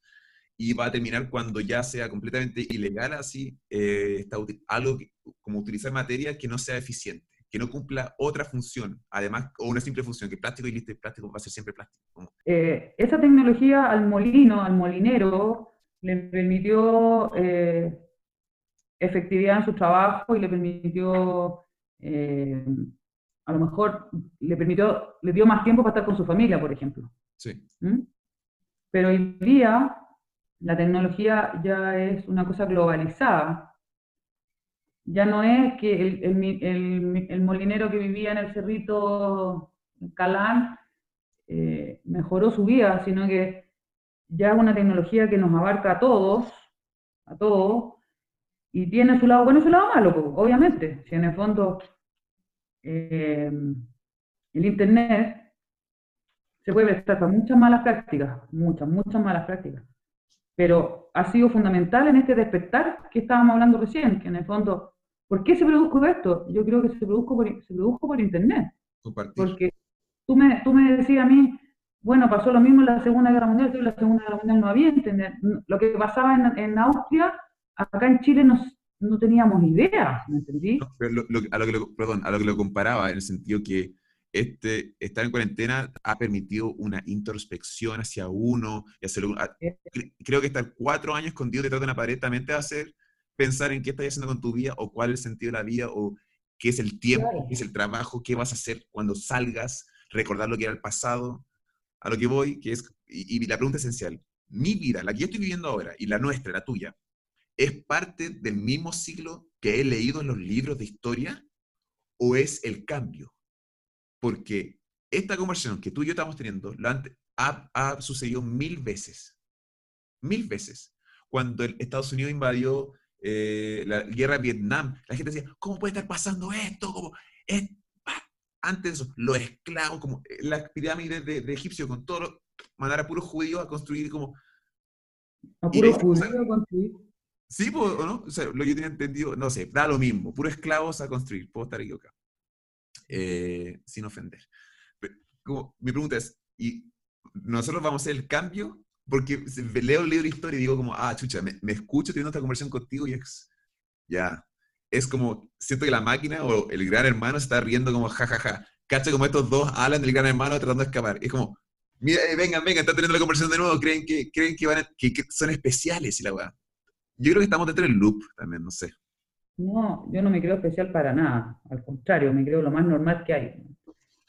y va a terminar cuando ya sea completamente ilegal así, eh, está algo como utilizar materia que no sea eficiente. que no cumpla otra función, además, o una simple función, que plástico y listo, plástico va a ser siempre plástico. Eh, esa tecnología al molino, al molinero, le permitió eh, efectividad en su trabajo y le permitió, a lo mejor, le permitió, le dio más tiempo para estar con su familia, por ejemplo. Sí. ¿Mm? Pero hoy día la tecnología ya es una cosa globalizada. Ya no es que el, molinero que vivía en el cerrito Calán eh, mejoró su vida, sino que ya es una tecnología que nos abarca a todos, a todos, y tiene su lado bueno y su lado malo, obviamente. Si en el fondo eh, el Internet se puede prestar para muchas malas prácticas, muchas, muchas malas prácticas pero ha sido fundamental en este despertar que estábamos hablando recién, que en el fondo, ¿por qué se produjo esto? Yo creo que se produjo por, se produjo por Internet. Porque tú me, tú me decías a mí, bueno, pasó lo mismo en la Segunda Guerra Mundial, en la Segunda Guerra Mundial no había Internet. Lo que pasaba en, en Austria, acá en Chile no, no teníamos idea, ¿me entendí? a, lo que lo, perdón, a lo que lo comparaba, en el sentido que este, estar en cuarentena ha permitido una introspección hacia uno, y hacerlo, creo que estar cuatro años escondido detrás de una pared también te va a hacer pensar en qué estás haciendo con tu vida, o cuál es el sentido de la vida, o qué es el tiempo, qué es el trabajo, qué vas a hacer cuando salgas, recordar lo que era el pasado, a lo que voy, que es, y, y la pregunta esencial, mi vida, la que yo estoy viviendo ahora, y la nuestra, la tuya, ¿es parte del mismo siglo que he leído en los libros de historia, o es el cambio? porque esta conversación que tú y yo estamos teniendo ha, sucedido mil veces. Mil veces. Cuando el Estados Unidos invadió eh, la guerra de Vietnam, la gente decía, ¿cómo puede estar pasando esto? Como, antes de eso, los esclavos, como eh, la pirámide de, de Egipcio, con todo, mandar a puros judíos a construir como... ¿A puros judíos a construir? Sí, ¿o no? O sea, lo que yo tenía entendido, no sé, da lo mismo, puros esclavos a construir, puedo estar equivocado. Eh, sin ofender. Como, mi pregunta es, ¿y nosotros vamos a hacer el cambio? Porque leo libro de historia y digo como, ah, chucha, me, escucho teniendo esta conversación contigo y es, ya, es como, siento que la máquina o el gran hermano está riendo como, jajaja, ja, ja. cacha como estos dos hablan del gran hermano tratando de escapar. Es como, mira, eh, vengan, vengan, están teniendo la conversación de nuevo, creen que, creen que, van que, son especiales y la weá. Yo creo que estamos dentro del loop también, no sé. No, yo no me creo especial para nada, al contrario, me creo lo más normal que hay.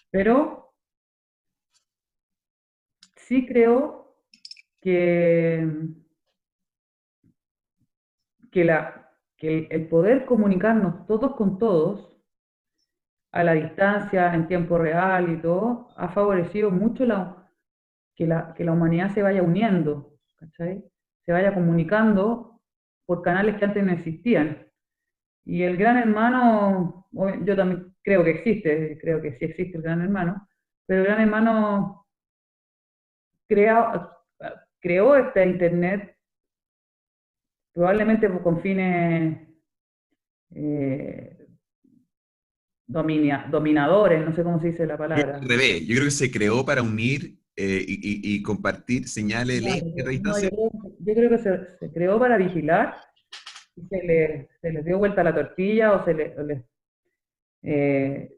Pero sí creo que, que, la, que el poder comunicarnos todos con todos, a la distancia, en tiempo real y todo, ha favorecido mucho la, que, la, que la humanidad se vaya uniendo, se vaya comunicando por canales que antes no existían. Y el gran hermano, yo también creo que existe, creo que sí existe el gran hermano, pero el gran hermano creó, creó esta internet probablemente con fines eh, dominadores, no sé cómo se dice la palabra. Al revés, yo creo que se creó para unir eh, y, compartir señales de distancia. yo, creo, que se, creó para vigilar se, le, se les dio vuelta la tortilla o se le, eh,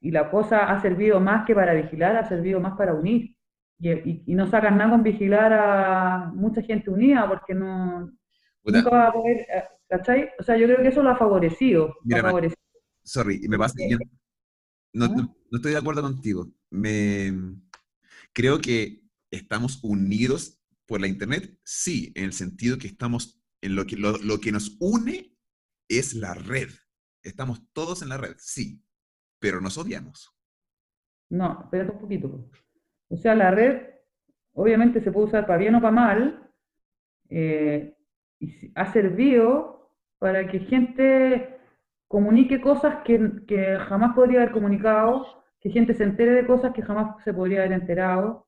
y la cosa ha servido más que para vigilar, ha servido más para unir. Y, no sacan nada con vigilar a mucha gente unida porque no nunca va a poder, eh, ¿cachai? O sea, yo creo que eso lo ha favorecido. Sorry, me pasa, no, no, estoy de acuerdo contigo. Me, creo que estamos unidos por la Internet, sí, en el sentido que estamos lo que, lo, que nos une es la red. Estamos todos en la red, sí, pero nos odiamos. No, espérate un poquito. O sea, la red obviamente se puede usar para bien o para mal, eh, ha servido para que gente comunique cosas que, que, jamás podría haber comunicado, que gente se entere de cosas que jamás se podría haber enterado,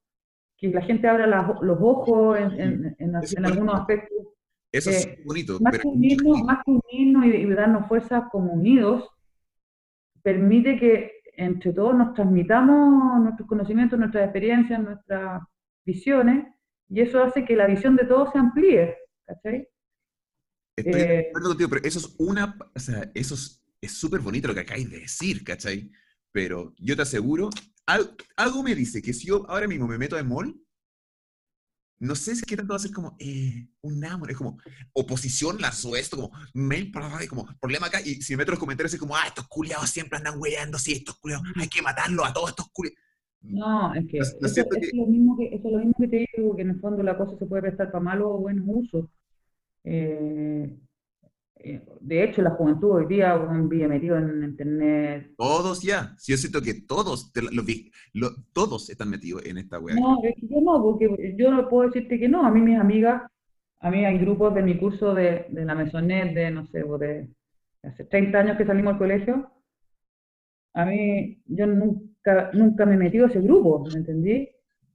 que la gente abra los ojos en, en, en algunos aspectos eso es eh, bonito. Más, que unirnos, más que unirnos y, darnos fuerzas como unidos, permite que entre todos nos transmitamos nuestros conocimientos, nuestras experiencias, nuestras visiones, y eso hace que la visión de todos se amplíe. ¿Cachai? Estoy de eh, acuerdo contigo, pero eso es una, o sea, eso es es súper bonito lo que acabáis de decir, ¿cachai? Pero yo te aseguro, algo, me dice que si yo ahora mismo me meto en mall, no sé si qué tanto va a ser como eh, un amor, es como oposición, lanzó esto, como mail, como problema acá, y si me meto en los comentarios es como, ah, estos culiados siempre andan weyando, sí, estos culiados, hay que matarlos a todos estos culiados. No, es que, eso, es Lo mismo que eso es lo mismo que te digo, que en el fondo la cosa se puede prestar para malos o buenos usos. Eh, de hecho, la juventud hoy día vive metido en internet. Todos ya. Sí, yo siento que todos, lo, todos están metidos en esta web. No, yo no, porque yo no puedo decirte que no. A mí mis amigas, a mí hay grupos de mi curso de, de la Mesonet, de no sé, de, hace 30 años que salimos del colegio. A mí, yo nunca, nunca me he metido a ese grupo, ¿me entendí?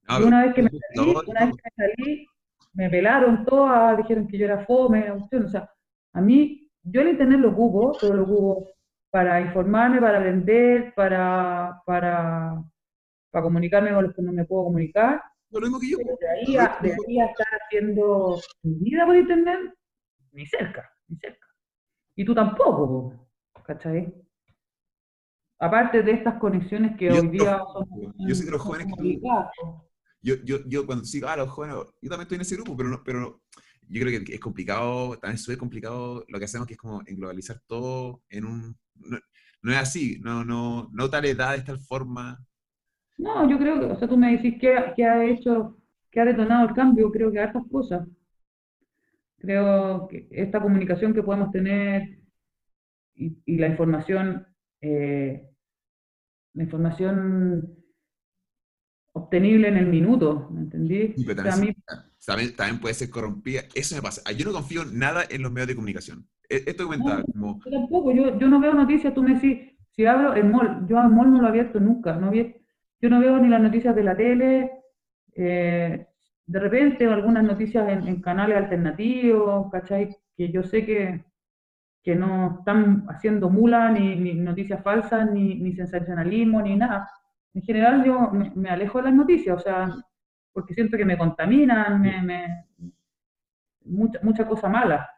Ah, y una vez que me salí, una vez que me salí, me pelaron todas, dijeron que yo era fome, o sea, a mí, yo el Internet lo ocupo, todo lo ocupo para informarme, para vender, para, para, para comunicarme con los que no me puedo comunicar. lo mismo que yo. de ahí, a, de ahí a estar haciendo vida por Internet, ni cerca, ni cerca. Y tú tampoco, ¿cachai? Aparte de estas conexiones que hoy día son... Yo sé que los jóvenes que yo, yo, yo cuando sigo a los jóvenes, yo también estoy en ese grupo, pero no, pero yo creo que es complicado, también es súper complicado lo que hacemos, que es como englobalizar todo en un... No, es así, no, no, no tal edad, de tal forma. No, yo creo que, o sea, tú me decís que, que ha hecho, que ha detonado el cambio, creo que hartas cosas. Creo que esta comunicación que podemos tener y, y la información, eh, la información obtenible en el minuto, ¿me entendí? también, también, puede ser corrompida. Eso me pasa. Yo no confío nada en los medios de comunicación. E, esto cuenta como... Yo tampoco, yo, yo, no veo noticias, tú me decís, si hablo el mall, yo al mall no lo he abierto nunca, no yo no veo ni las noticias de la tele, eh, de repente algunas noticias en, canales alternativos, ¿cachai? Que yo sé que, que no están haciendo mula, ni, ni noticias falsas, ni, ni sensacionalismo, ni nada en general yo me, alejo de las noticias, o sea, porque siento que me contaminan, me, mucha, mucha cosa mala.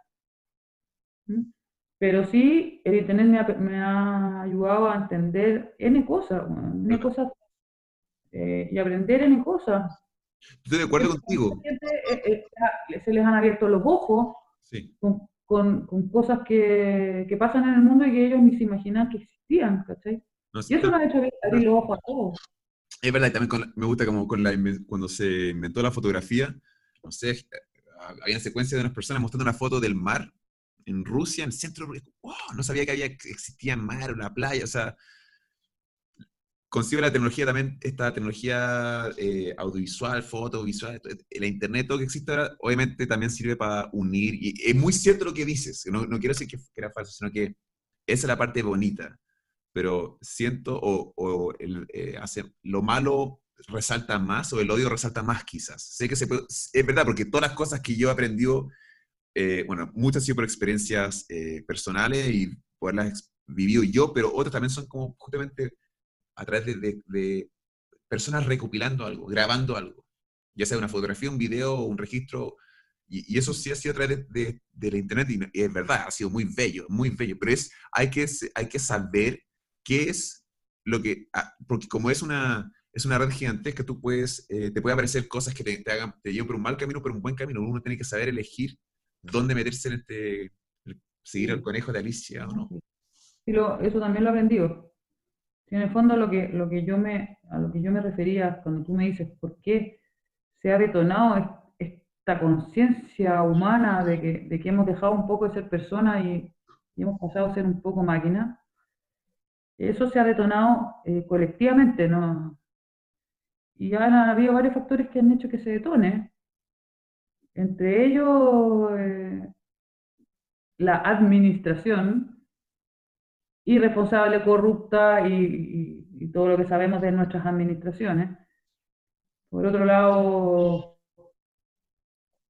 ¿Mm? Pero sí, el Internet me ha, ayudado a entender N cosas, N cosas, eh, y aprender N cosas. Estoy de acuerdo contigo. Eh, eh, se les han abierto los ojos con, con, cosas que, que, pasan en el mundo y que ellos ni se imaginan que existían, ¿cachai? Y eso me ha hecho abrir los ojos a todos. Es verdad, y también me gusta como con la, cuando se inventó la fotografía, no sé, había una secuencia de unas personas mostrando una foto del mar en Rusia, en el centro, wow, no sabía que había existía mar, una playa, o sea, consigo la tecnología también, esta tecnología eh, audiovisual, foto, visual, la internet, todo que existe ahora, obviamente también sirve para unir, y es muy cierto lo que dices, no, no quiero decir que era falso, sino que esa es la parte bonita, pero siento o, el, eh, hace, lo malo resalta más o el odio resalta más quizás. Sé que se es verdad, porque todas las cosas que yo he aprendido, eh, bueno, muchas han sido por experiencias eh, personales y poderlas vivido yo, pero otras también son como justamente a través de, de, personas recopilando algo, grabando algo, ya sea una fotografía, un video, un registro, y, eso sí ha sido a través de, de la internet, y, es verdad, ha sido muy bello, muy bello, pero es, hay, que, hay que saber qué es lo que, ah, porque como es una, es una red gigantesca, tú puedes, eh, te puede aparecer cosas que te, hagan, te lleven por un mal camino, por un buen camino. Uno tiene que saber elegir dónde meterse en este, seguir al conejo de Alicia o no. Sí, lo, eso también lo he aprendido. en el fondo lo que, lo que yo me, a lo que yo me refería cuando tú me dices por qué se ha detonado esta conciencia humana de que, de que hemos dejado un poco de ser personas y, y hemos pasado a ser un poco máquina, eso se ha detonado eh, colectivamente, ¿no? Y han habido varios factores que han hecho que se detone. Entre ellos, eh, la administración irresponsable, corrupta y, todo lo que sabemos de nuestras administraciones. Por otro lado,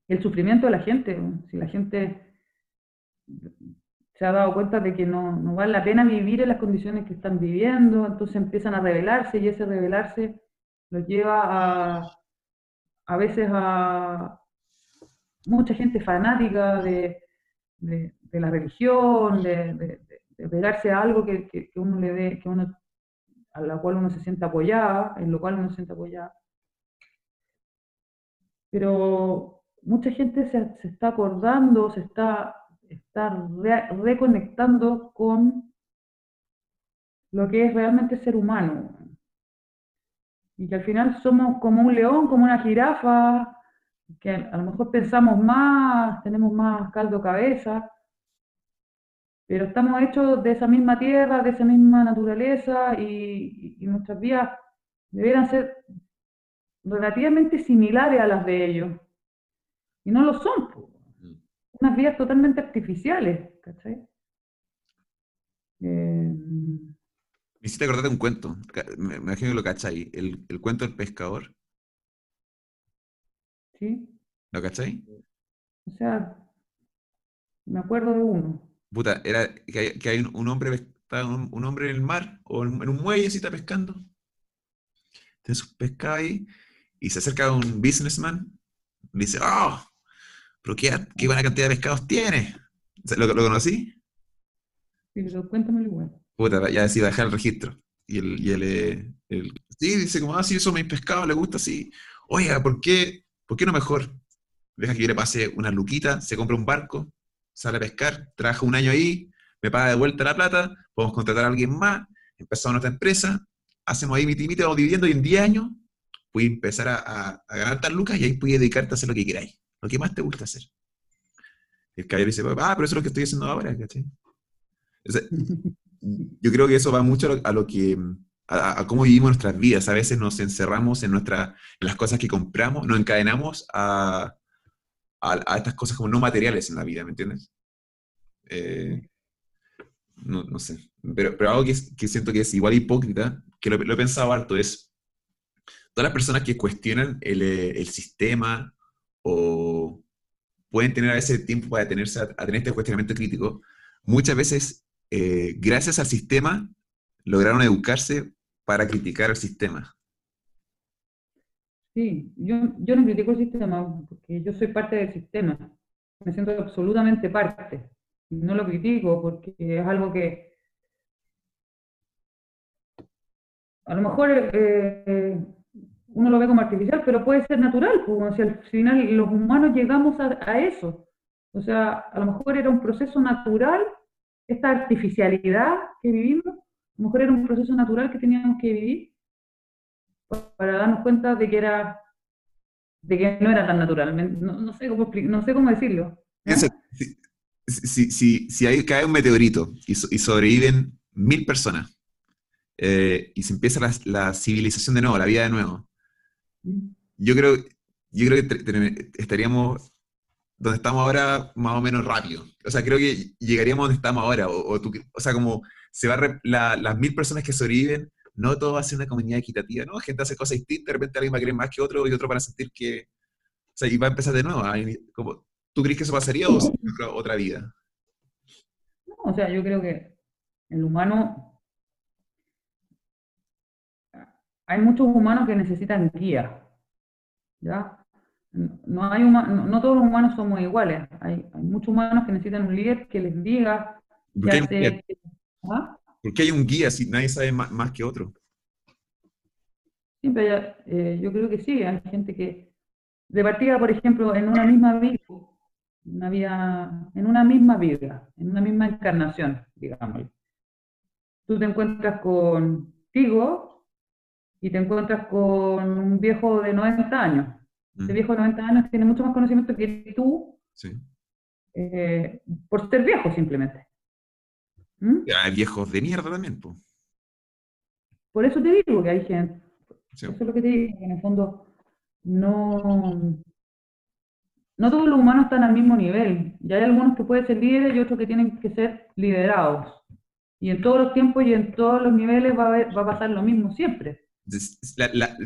el sufrimiento de la gente. Si la gente se ha dado cuenta de que no, no, vale la pena vivir en las condiciones que están viviendo, entonces empiezan a rebelarse y ese rebelarse los lleva a, a veces a mucha gente fanática de, de, la religión, de, pegarse a algo que, que, uno le dé, que uno, a la cual uno se siente apoyada, en lo cual uno se siente apoyada. Pero mucha gente se, se está acordando, se está, está reconectando con lo que es realmente ser humano. Y que al final somos como un león, como una jirafa, que a lo mejor pensamos más, tenemos más caldo cabeza, pero estamos hechos de esa misma tierra, de esa misma naturaleza y, nuestras vías deberían ser relativamente similares a las de ellos. Y no lo son. Unas vías totalmente artificiales, ¿cachai? Eh, me hiciste acordar de un cuento, me, imagino que lo cachai, el, el cuento del pescador. ¿Sí? ¿Lo cachai? O sea, me acuerdo de uno. Puta, era que hay, un, hombre, un, hombre en el mar o en, un muelle así está pescando. Tiene su pesca ahí y se acerca a un businessman y dice, ¡Oh! ¿Pero qué, qué buena cantidad de pescados tiene? ¿Lo, lo conocí? Sí, pero cuéntamelo igual. Puta, ya decía dejar el registro. Y el, y el, el, sí, dice como, ah, sí, eso me pescado, le gusta, sí. Oiga, ¿por qué, ¿por qué no mejor? Deja que yo le pase una luquita, se compra un barco, sale a pescar, trabaja un año ahí, me paga de vuelta la plata, podemos contratar a alguien más, empezamos nuestra empresa, hacemos ahí mi vamos dividiendo y en 10 años puedes empezar a, a, ganar tal lucas y ahí puedes dedicarte a hacer lo que queráis, lo que más te gusta hacer. El caballero dice, ah, pero eso es lo que estoy haciendo ahora, ¿cachai? <laughs> yo creo que eso va mucho a lo, que, a, cómo vivimos nuestras vidas. A veces nos encerramos en, nuestra, las cosas que compramos, nos encadenamos a, a, estas cosas como no materiales en la vida, ¿me entiendes? Eh, no, no, sé. Pero, pero algo que, que, siento que es igual hipócrita, que lo, he pensado harto, es todas las personas que cuestionan el, el sistema o pueden tener a veces tiempo para tener este cuestionamiento crítico, muchas veces, eh, gracias al sistema, lograron educarse para criticar al sistema. Sí, yo, yo no critico el sistema porque yo soy parte del sistema. Me siento absolutamente parte. No lo critico porque es algo que a lo mejor eh, uno lo ve como artificial, pero puede ser natural, porque si al final los humanos llegamos a, eso. O sea, a lo mejor era un proceso natural, esta artificialidad que vivimos, a lo mejor era un proceso natural que teníamos que vivir, para darnos cuenta de que era de que no era tan natural. No, sé, cómo, no sé cómo decirlo. Si, si, si, hay, cae un meteorito y, sobreviven mil personas eh, y se empieza la, civilización de nuevo, la vida de nuevo. Yo creo, yo creo que estaríamos donde estamos ahora más o menos rápido. O sea, creo que llegaríamos donde estamos ahora. O, o, sea, como se va las mil personas que sobreviven no todo va a ser una comunidad equitativa, ¿no? Gente hace cosas distintas, de repente alguien va a querer más que otro y otro van a sentir que, o sea, y va a empezar de nuevo. Como, ¿Tú crees que eso pasaría o otra, otra vida? No, o sea, yo creo que el humano, hay muchos humanos que necesitan guía, ¿ya? No, hay no, todos los humanos somos iguales. Hay, muchos humanos que necesitan un líder que les diga. ¿Ah? ¿Por qué hay un guía si nadie sabe más, que otro? Siempre, eh, yo creo que sí, hay gente que, de partida, por ejemplo, en una misma vida, una vida, en una misma vida, en una misma encarnación, digamos. Tú te encuentras contigo y te encuentras con un viejo de 90 años. Ese viejo de 90 años tiene mucho más conocimiento que tú, eh, por ser viejo simplemente. ¿Mm? Hay viejos de mierda también, Por eso te digo que hay gente. Eso es lo que te digo, que en el fondo no, no todos los humanos están al mismo nivel. Y hay algunos que pueden ser líderes y otros que tienen que ser liderados. Y en todos los tiempos y en todos los niveles va a, va a pasar lo mismo siempre. La, la,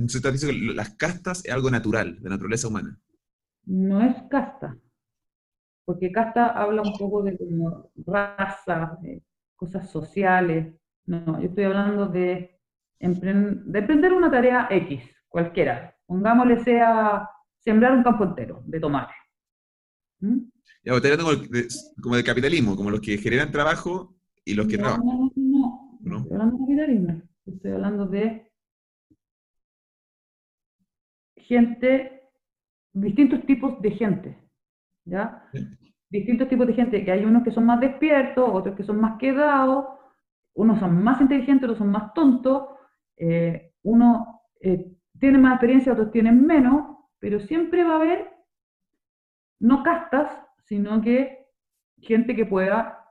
las castas es algo natural, de naturaleza humana. No es casta, porque casta habla un poco de como raza, de cosas sociales. No, yo estoy hablando de, de emprender una tarea X, cualquiera. Pongámosle sea sembrar un campo entero de tomate. ¿Mm? Ya, como, de, como del capitalismo, como los que generan trabajo y los que No, trabajan. no, no ¿no? estoy hablando de capitalismo, estoy hablando de gente, distintos tipos de gente, ¿ya? Distintos tipos de gente, que hay unos que son más despiertos, otros que son más quedados, unos son más inteligentes, otros son más tontos, eh, unos eh, tienen más experiencia, otros tienen menos, pero siempre va a haber, no castas, sino que gente que pueda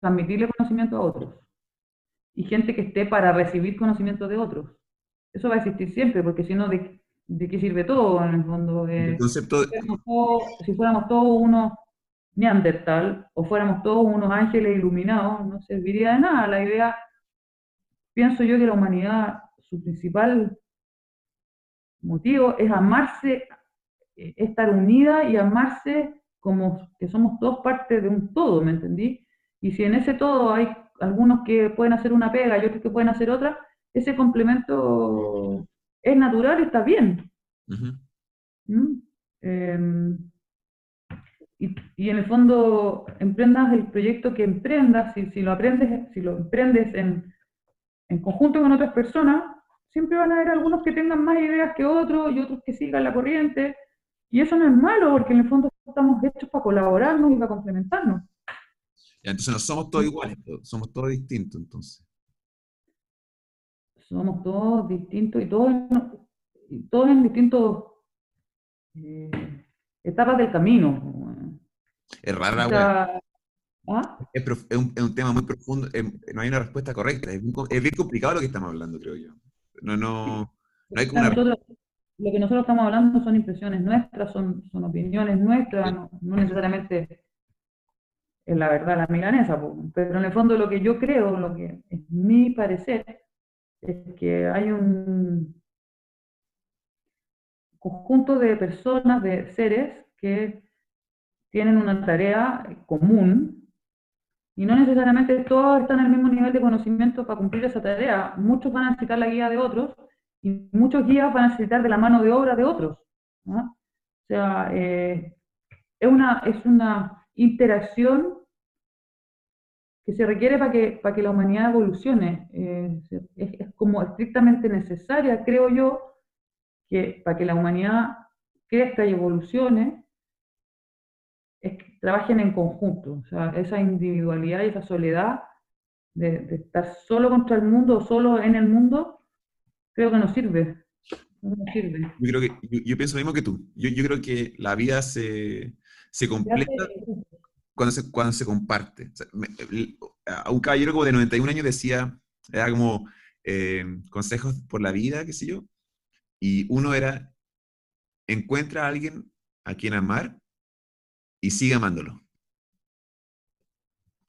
transmitirle conocimiento a otros y gente que esté para recibir conocimiento de otros. Eso va a existir siempre, porque si no, ¿de, de qué sirve todo en el fondo? El Eh, concepto de- si fuéramos todos- si fuéramos todos unos neandertal o fuéramos todos unos ángeles iluminados, no serviría de nada. La idea, pienso yo que la humanidad, su principal motivo es amarse, eh, estar unida y amarse como que somos todos parte de un todo, ¿me entendí? Y si en ese todo hay algunos que pueden hacer una pega y otros que pueden hacer otra, ese complemento es natural y está bien. ¿Mm? Em, y, y en el fondo, emprendas el proyecto que emprendas, si, si lo aprendes, si lo emprendes en, en conjunto con otras personas, siempre van a haber algunos que tengan más ideas que otros y otros que sigan la corriente. Y eso no es malo, porque en el fondo estamos hechos para colaborarnos y para complementarnos. Entonces no somos todos iguales, somos todos distintos, entonces. Somos todos distintos y todos, en- y todos en distintos eh, etapas del camino. Es rara ¿ah? Es, un, es un tema muy profundo, eh, no hay una respuesta correcta, es, es bien complicado lo que estamos hablando, creo yo. No, no, no hay como una... Nosotros- lo que nosotros estamos hablando son impresiones nuestras, son, son opiniones nuestras, no, no necesariamente es la verdad la milanesa, pero en el fondo lo que yo creo, lo que es mi parecer, es que hay un conjunto de personas, de seres, que tienen una tarea común y no necesariamente todos están al mismo nivel de conocimiento para cumplir esa tarea. Muchos van a necesitar la guía de otros y muchos guías van a necesitar de la mano de obra de otros. ¿no? O sea, eh, es, una, es una interacción que se requiere para que, para que la humanidad evolucione. Eh, es, es como estrictamente necesaria, creo yo, que para que la humanidad crezca y evolucione, es que trabajen en conjunto. O sea, esa individualidad y esa soledad de, de estar solo contra el mundo o solo en el mundo, creo que no sirve. No sirve. Yo creo que, yo, yo pienso lo mismo que tú. Yo, yo creo que la vida se, se completa cuando se, cuando se comparte. O sea, me- un caballero como de 91 años decía, era como eh, consejos por la vida, qué sé yo, y uno era, encuentra a alguien a quien amar y sigue amándolo.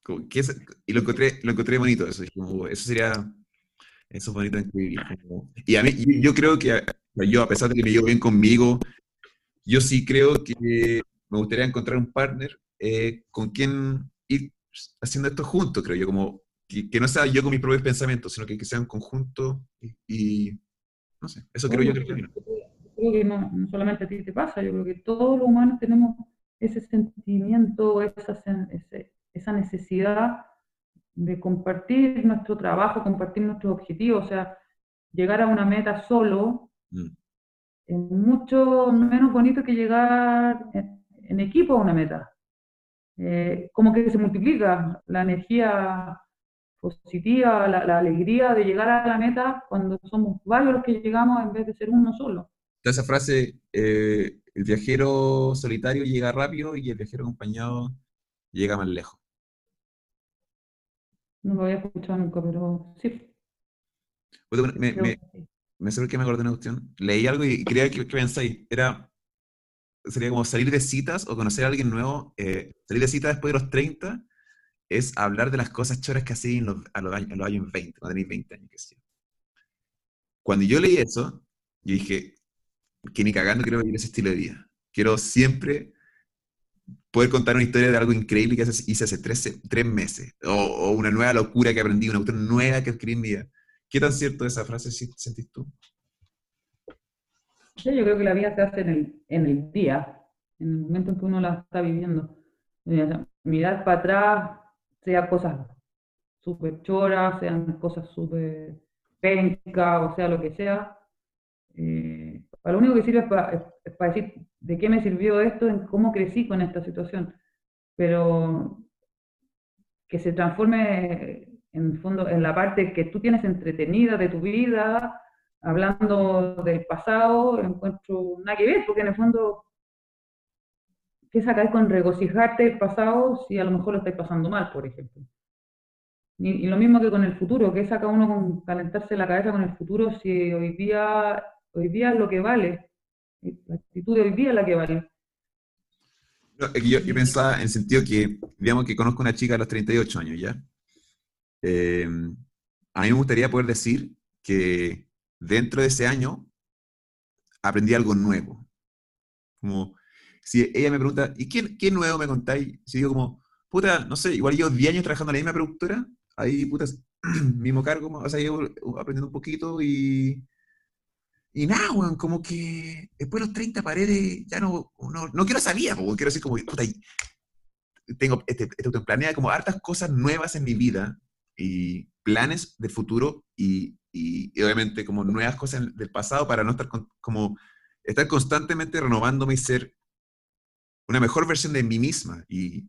Como que es- y lo encontré, lo encontré bonito eso, como, eso sería, eso es bonito de escribir. como- y a mí, yo creo que yo, a pesar de que me llevo bien conmigo, yo sí creo que me gustaría encontrar un partner eh, con quien ir haciendo esto juntos, creo yo, como que, que no sea yo con mis propios pensamientos, sino que, que sea un conjunto y, y no sé, eso creo yo que es el camino. creo que no, no solamente a ti te pasa, yo creo que todos los humanos tenemos ese sentimiento, esa, ese- esa necesidad de compartir nuestro trabajo, compartir nuestros objetivos, o sea, llegar a una meta solo Mm. es mucho menos bonito que llegar en, en equipo a una meta. Eh, como que se multiplica la energía positiva, la, la alegría de llegar a la meta cuando somos varios los que llegamos en vez de ser uno solo. Esa frase, eh, el viajero solitario llega rápido y el viajero acompañado llega más lejos. No lo había escuchado nunca, pero sí. Me, me, que me por qué me acordé de una cuestión. Leí algo y quería que, que pensáis. Era, sería como salir de citas o conocer a alguien nuevo. eh, salir de citas después de los 30 es hablar de las cosas choras que hacéis en los- a, los años, a los años 20, cuando tenéis 20 años, sé yo. Cuando yo leí eso, yo dije que ni cagando quiero vivir ese estilo de vida. Quiero siempre poder contar una historia de algo increíble que hice hace tres, tres meses, o, o una nueva locura que aprendí, una cuestión nueva que adquirí en mi vida. ¿Qué tan cierto es esa frase sentís tú? Sí, yo creo que la vida se hace en el, en el día, en el momento en que uno la está viviendo. Eh, Mirar para atrás, sea cosas súper choras, sean cosas súper penca, o sea, lo que sea. Eh, lo único que sirve es para decir de qué me sirvió esto, en cómo crecí con esta situación. Pero que se transforme en fondo en la parte que tú tienes entretenida de tu vida, hablando del pasado, encuentro nada que ver, porque en el fondo, ¿qué sacáis con regocijarte el pasado si a lo mejor lo estáis pasando mal, por ejemplo? Y, lo mismo que con el futuro, ¿qué saca uno con calentarse la cabeza con el futuro si hoy día, hoy día es lo que vale? La actitud de hoy día es la que vale. yo, yo, pensaba en el sentido que, digamos que conozco una chica a los 38 años ya. Eh, a mí me gustaría poder decir que dentro de ese año aprendí algo nuevo. Como si ella me pregunta, ¿y qué, qué nuevo me contáis? Si digo como, puta, no sé, igual yo 10 años trabajando en la misma productora, ahí, puta, <clears throat> mismo cargo, o sea, yo aprendiendo un poquito y... Y nada, weón, como que después de los 30 paredes ya no, no, no quiero saber, porque quiero decir como, puta, tengo, este, este, planea como hartas cosas nuevas en mi vida y planes de futuro y, y, obviamente como nuevas cosas del pasado para no estar como estar constantemente renovándome y ser una mejor versión de mí misma. Y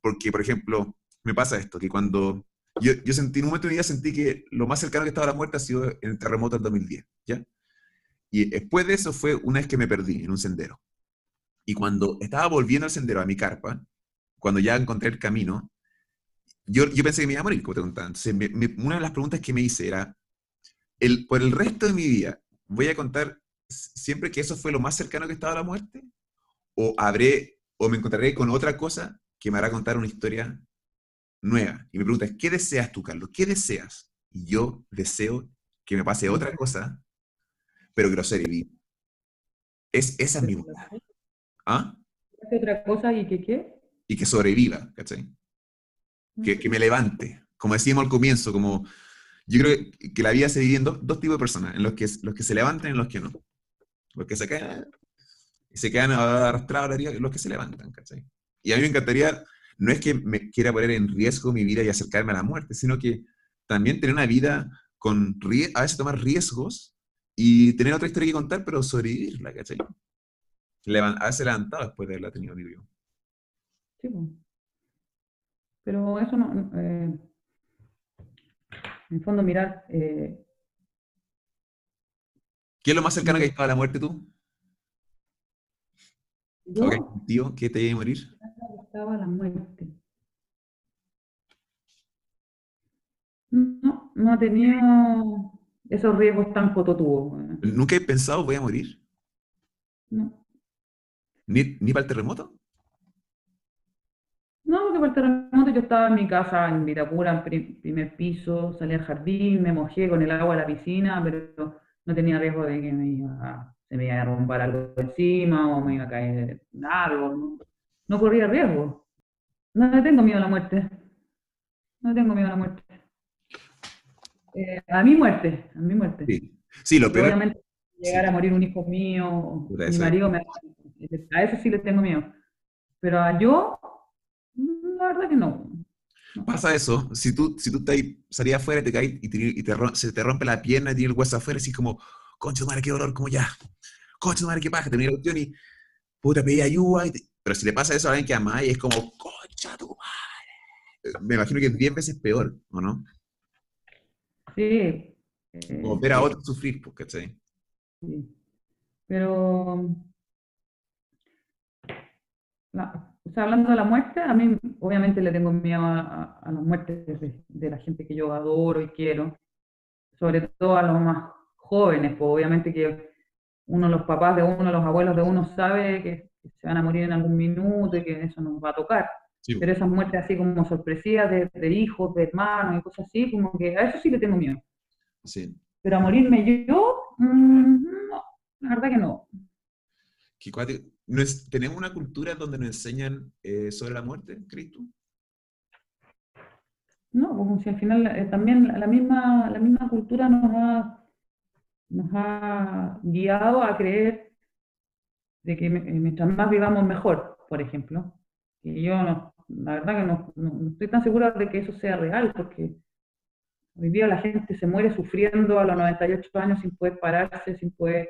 porque, por ejemplo, me pasa esto, que cuando yo, yo sentí, en un momento de mi vida sentí que lo más cercano que estaba a la muerte ha sido en el terremoto del 2010, ¿ya? Y después de eso fue una vez que me perdí en un sendero. Y cuando estaba volviendo al sendero, a mi carpa, cuando ya encontré el camino, yo, yo pensé que me iba a morir, como te contaba. Entonces, una de las preguntas que me hice era, el, por el resto de mi vida, ¿voy a contar siempre que eso fue lo más cercano que estaba a la muerte? ¿O habré, o me encontraré con otra cosa que me hará contar una historia nueva? Y me pregunta, ¿qué deseas tú, Carlos? ¿Qué deseas? Y yo deseo que me pase otra cosa, pero quiero ser vivo. Es, esa es mi voluntad. ¿Ah? otra cosa y que qué? Y que sobreviva, ¿cachai? que, me levante. Como decíamos al comienzo, como yo creo que la vida se divide en dos, tipos de personas, en los que, los que se levantan y en los que no. Los que se caen y se quedan arrastrados los que se levantan, ¿cachai? Y a mí me encantaría, no es que me quiera poner en riesgo mi vida y acercarme a la muerte, sino que también tener una vida con, a veces tomar riesgos y tener otra historia que contar, pero sobrevivirla, ¿cachai? a veces levantado después de haberla tenido, digo yo. Sí, pero eso no, eh, en fondo mirar... Eh, ¿Qué es lo más cercano que has estado a la muerte tú? ¿Yo? tío, ¿qué te iba a morir? Estaba a la muerte. No, no he tenido esos riesgos tan cototudos. ¿Nunca he pensado voy a morir? No. ¿Ni, ¿Ni para el terremoto? No, porque por el terremoto yo estaba en mi casa en Vitacura, en primer piso, salí al jardín, me mojé con el agua de la piscina, pero no tenía riesgo de que me iba, se me iba a romper algo encima o me iba a caer algo. No, corría riesgo. No le tengo miedo a la muerte. No tengo miedo a la muerte. Eh, a mi muerte, a mi muerte. Sí, sí lo peor. Obviamente, llegar a morir un hijo mío, mi marido, me, a eso sí le tengo miedo. Pero a yo, la verdad que no. Pasa eso, si tú, si tú salías afuera, te caes y, te, y te, se te rompe la pierna y tienes el hueso afuera, así como, concha de madre, qué dolor, como ya, concha de madre, qué paja, te mira la cuestión y, puta, pedí ayuda, pero si le pasa eso a alguien que ama y es como, concha tu madre. Me imagino que es 10 veces peor, ¿o no? Sí. O ver a otros sufrir, porque Sí. Pero, o sea, hablando de la muerte, a mí obviamente le tengo miedo a, a, las muertes de, la gente que yo adoro y quiero, sobre todo a los más jóvenes, pues obviamente que uno, los papás de uno, los abuelos de uno sabe que se van a morir en algún minuto y que eso nos va a tocar. Pero esas muertes así como sorpresivas de, hijos, de hermanos y cosas así, como que a eso sí le tengo miedo. Sí. Pero a morirme yo, mm, no, la verdad que no. ¿Qué ¿Tenemos una cultura donde nos enseñan eh, sobre la muerte, Cristo? No, como si al final eh, también la misma, la misma cultura nos ha, nos ha guiado a creer de que mientras más vivamos mejor, por ejemplo. Y yo no, la verdad que no, no, estoy tan segura de que eso sea real, porque Hoy día la gente se muere sufriendo a los 98 años sin poder pararse, sin poder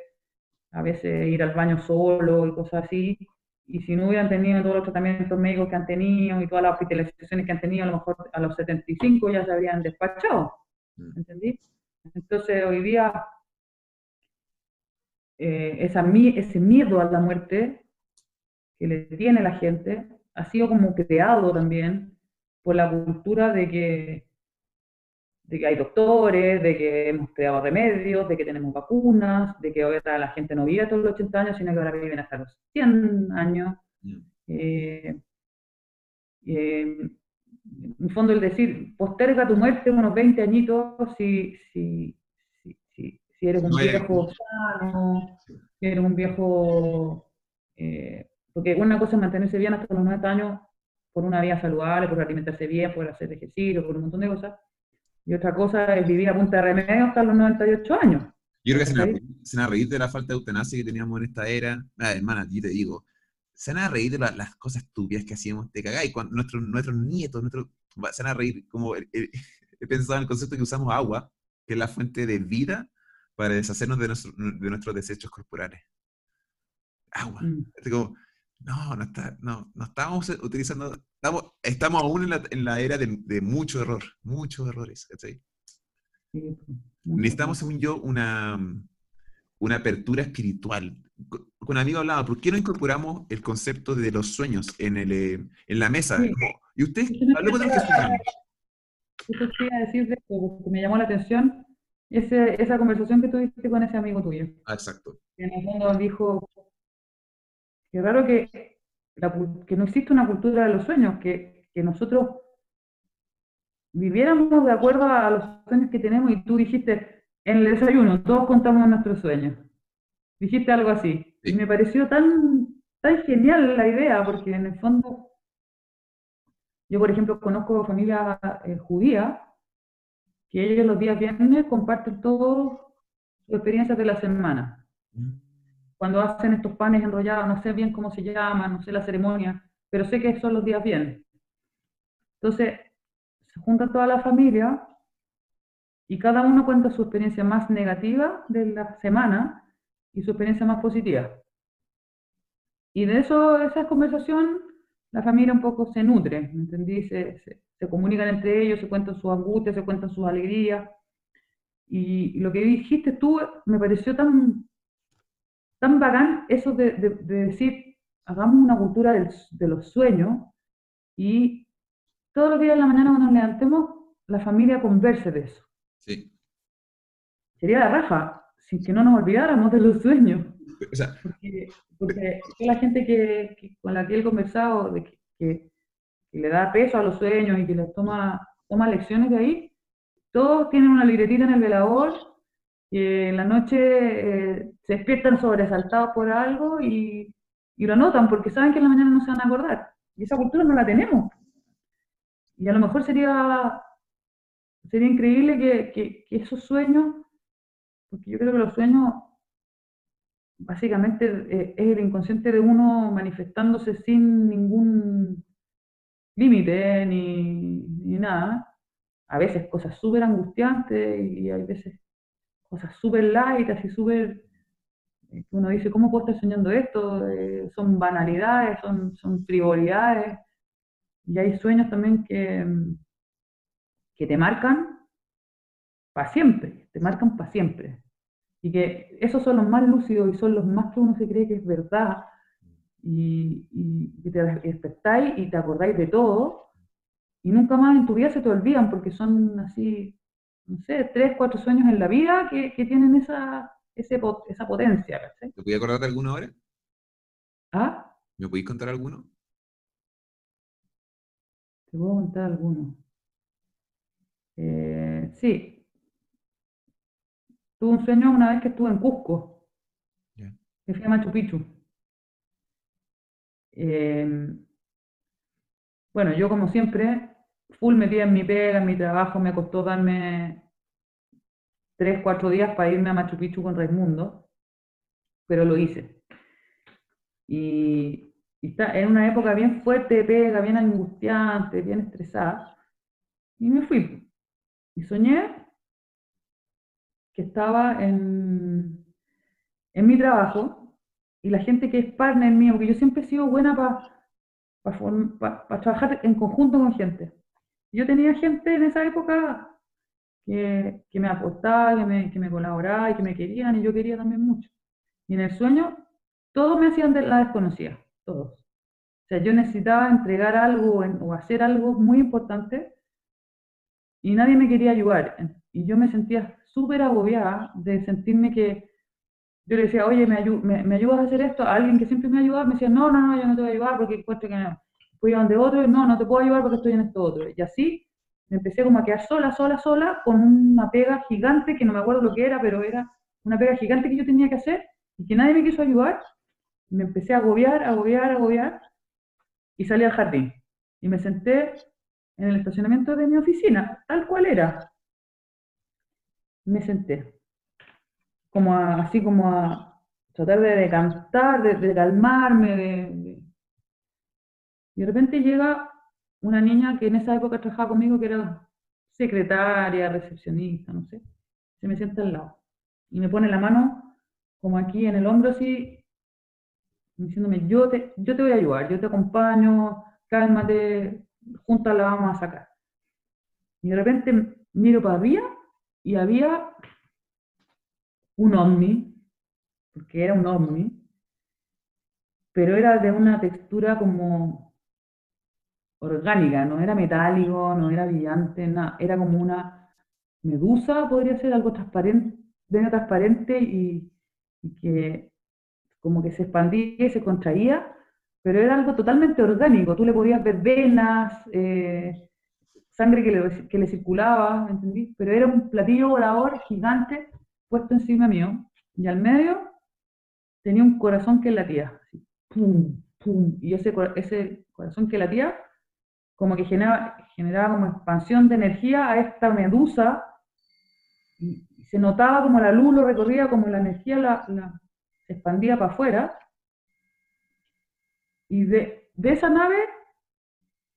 a veces ir al baño solo y cosas así. Y si no hubieran tenido todos los tratamientos médicos que han tenido y todas las hospitalizaciones que han tenido, a lo mejor a los 75 ya se habrían despachado. Mm. ¿Entendí? Entonces hoy día eh, esa, ese miedo a la muerte que le tiene la gente ha sido como creado también por la cultura de que, de que hay doctores, de que hemos creado remedios, de que tenemos vacunas, de que ahora la gente no vive hasta los 80 años, sino que ahora viven hasta los 100 años. Eh, eh, en el fondo el decir, posterga tu muerte unos 20 añitos si, si, si, si eres un viejo sano, si eres un viejo... Eh, porque una cosa es mantenerse bien hasta los 90 años por una vida saludable, por alimentarse bien, por hacer ejercicio, por un montón de cosas. Y otra cosa es vivir a punta de remedio hasta los 98 años. Yo creo que se van a reír de la falta de eutanasia que teníamos en esta era. Ah, hermana, yo te digo, se van a reír de las cosas estúpidas que hacíamos, te cagáis, cuando nuestros, nuestros nietos, nuestros, se van a reír, como <laughs> he pensado en el concepto que usamos agua, que es la fuente de vida para deshacernos de, de nuestros desechos corporales. Agua. Mm. como, no, no, está, no, no estamos utilizando, estamos, estamos aún en la, en la era de, de, mucho error, muchos errores, ¿cachai? Necesitamos, según yo, una, una apertura espiritual. Con amigo hablaba, ¿por qué no incorporamos el concepto de los sueños en, el, eh, en la mesa? y usted habló de lo que soñamos. Quería decirte, porque me llamó la atención, ese, esa conversación que tuviste con ese amigo tuyo. Ah, exacto. Que en el fondo dijo, que raro que, que no existe una cultura de los sueños, que, que nosotros viviéramos de acuerdo a los sueños que tenemos y tú dijiste, en el desayuno, todos contamos nuestros sueños. Dijiste algo así. Y me pareció tan, tan genial la idea, porque en el fondo, yo por ejemplo conozco familias eh, judías, que ellos los días viernes comparten todas sus experiencias de la semana. Mm. Cuando hacen estos panes enrollados, no sé bien cómo se llama, no sé la ceremonia, pero sé que son los días viernes. Entonces, se junta toda la familia y cada uno cuenta su experiencia más negativa de la semana y su experiencia más positiva. Y de eso, esa conversación, la familia un poco se nutre, ¿me entendí? Se, se, comunican entre ellos, se cuentan sus angustias, se cuentan sus alegrías. Y, lo que dijiste tú me pareció tan, tan bacán eso de, decir, hagamos una cultura de los sueños y todos los días en la mañana cuando nos levantemos, la familia converse de eso. Sí. Sería la raja, sin que no nos olvidáramos de los sueños. porque, la gente que, con la que he conversado, de que, le da peso a los sueños y que les toma, toma lecciones de ahí, todos tienen una libretita en el velador, que en la noche eh, se despiertan sobresaltados por algo y, y lo anotan porque saben que en la mañana no se van a acordar. Y esa cultura no la tenemos. Y a lo mejor sería sería increíble que, esos sueños, porque yo creo que los sueños básicamente eh, es el inconsciente de uno manifestándose sin ningún límite ni, nada. A veces cosas súper angustiantes y hay veces cosas súper light, así súper... Uno dice, ¿cómo puedo estar soñando esto? Eh, son banalidades, son, son. Y hay sueños también que, que te marcan para siempre, te marcan para siempre. Y que esos son los más lúcidos y son los más que uno se cree que es verdad. Y, y, te despertáis y te acordáis de todo. Y nunca más en tu vida se te olvidan porque son así, no sé, tres, cuatro sueños en la vida que, que tienen esa, ese, esa potencia. ¿Te podías acordar de alguno ahora? ¿Ah? ¿Me podéis contar alguno? Te puedo contar alguno. Eh, sí. Tuve un sueño una vez que estuve en Cusco, que fui a Machu Picchu. Em, bueno, yo como siempre, full metida en mi pega, en mi trabajo, me costó darme tres, cuatro días para irme a Machu Picchu con Raimundo, pero lo hice. Y, está en una época bien fuerte pega, bien angustiante, bien estresada, y me fui. Y soñé que estaba en, en mi trabajo y la gente que es partner mío, porque yo siempre he sido buena para trabajar en conjunto con gente. Yo tenía gente en esa época que, que me aportaba, que me, que me colaboraba y que me querían y yo quería también mucho. Y en el sueño, todos me hacían de la desconocida, todos. O sea, yo necesitaba entregar algo o hacer algo muy importante y nadie me quería ayudar. Y yo me sentía súper agobiada de sentirme que yo le decía, oye, ¿me, me, ayudas a hacer esto? A alguien que siempre me ayudaba me decía, no, no, no, yo no te voy a ayudar porque encuentro que no. Fui a donde otro y no, no te puedo ayudar porque estoy en esto otro. Y así me empecé como a quedar sola, sola, sola, con una pega gigante que no me acuerdo lo que era, pero era una pega gigante que yo tenía que hacer y que nadie me quiso ayudar. Me empecé a agobiar, agobiar, agobiar y salí al jardín. Y me senté en el estacionamiento de mi oficina, tal cual era. Me senté, como así como a tratar de decantar, de, calmarme, de, Y de repente llega una niña que en esa época trabajaba conmigo, que era secretaria, recepcionista, no sé, se me sienta al lado y me pone la mano como aquí en el hombro así, diciéndome, yo te, yo te voy a ayudar, yo te acompaño, cálmate, juntas la vamos a sacar. Y de repente miro para arriba y había un ovni, porque era un ovni, pero era de una textura como orgánica, no era metálico, no era brillante, nada, era como una medusa, podría ser algo transparente, medio transparente y, que como que se expandía y se contraía, pero era algo totalmente orgánico, tú le podías ver venas, eh, sangre que le, que le circulaba, ¿me entendí? Pero era un platillo volador gigante puesto encima mío, y al medio tenía un corazón que latía, pum, pum, y ese, ese corazón que latía como que generaba, generaba como expansión de energía a esta medusa, y, se notaba como la luz lo recorría, como la energía la, se expandía para afuera, y de, de esa nave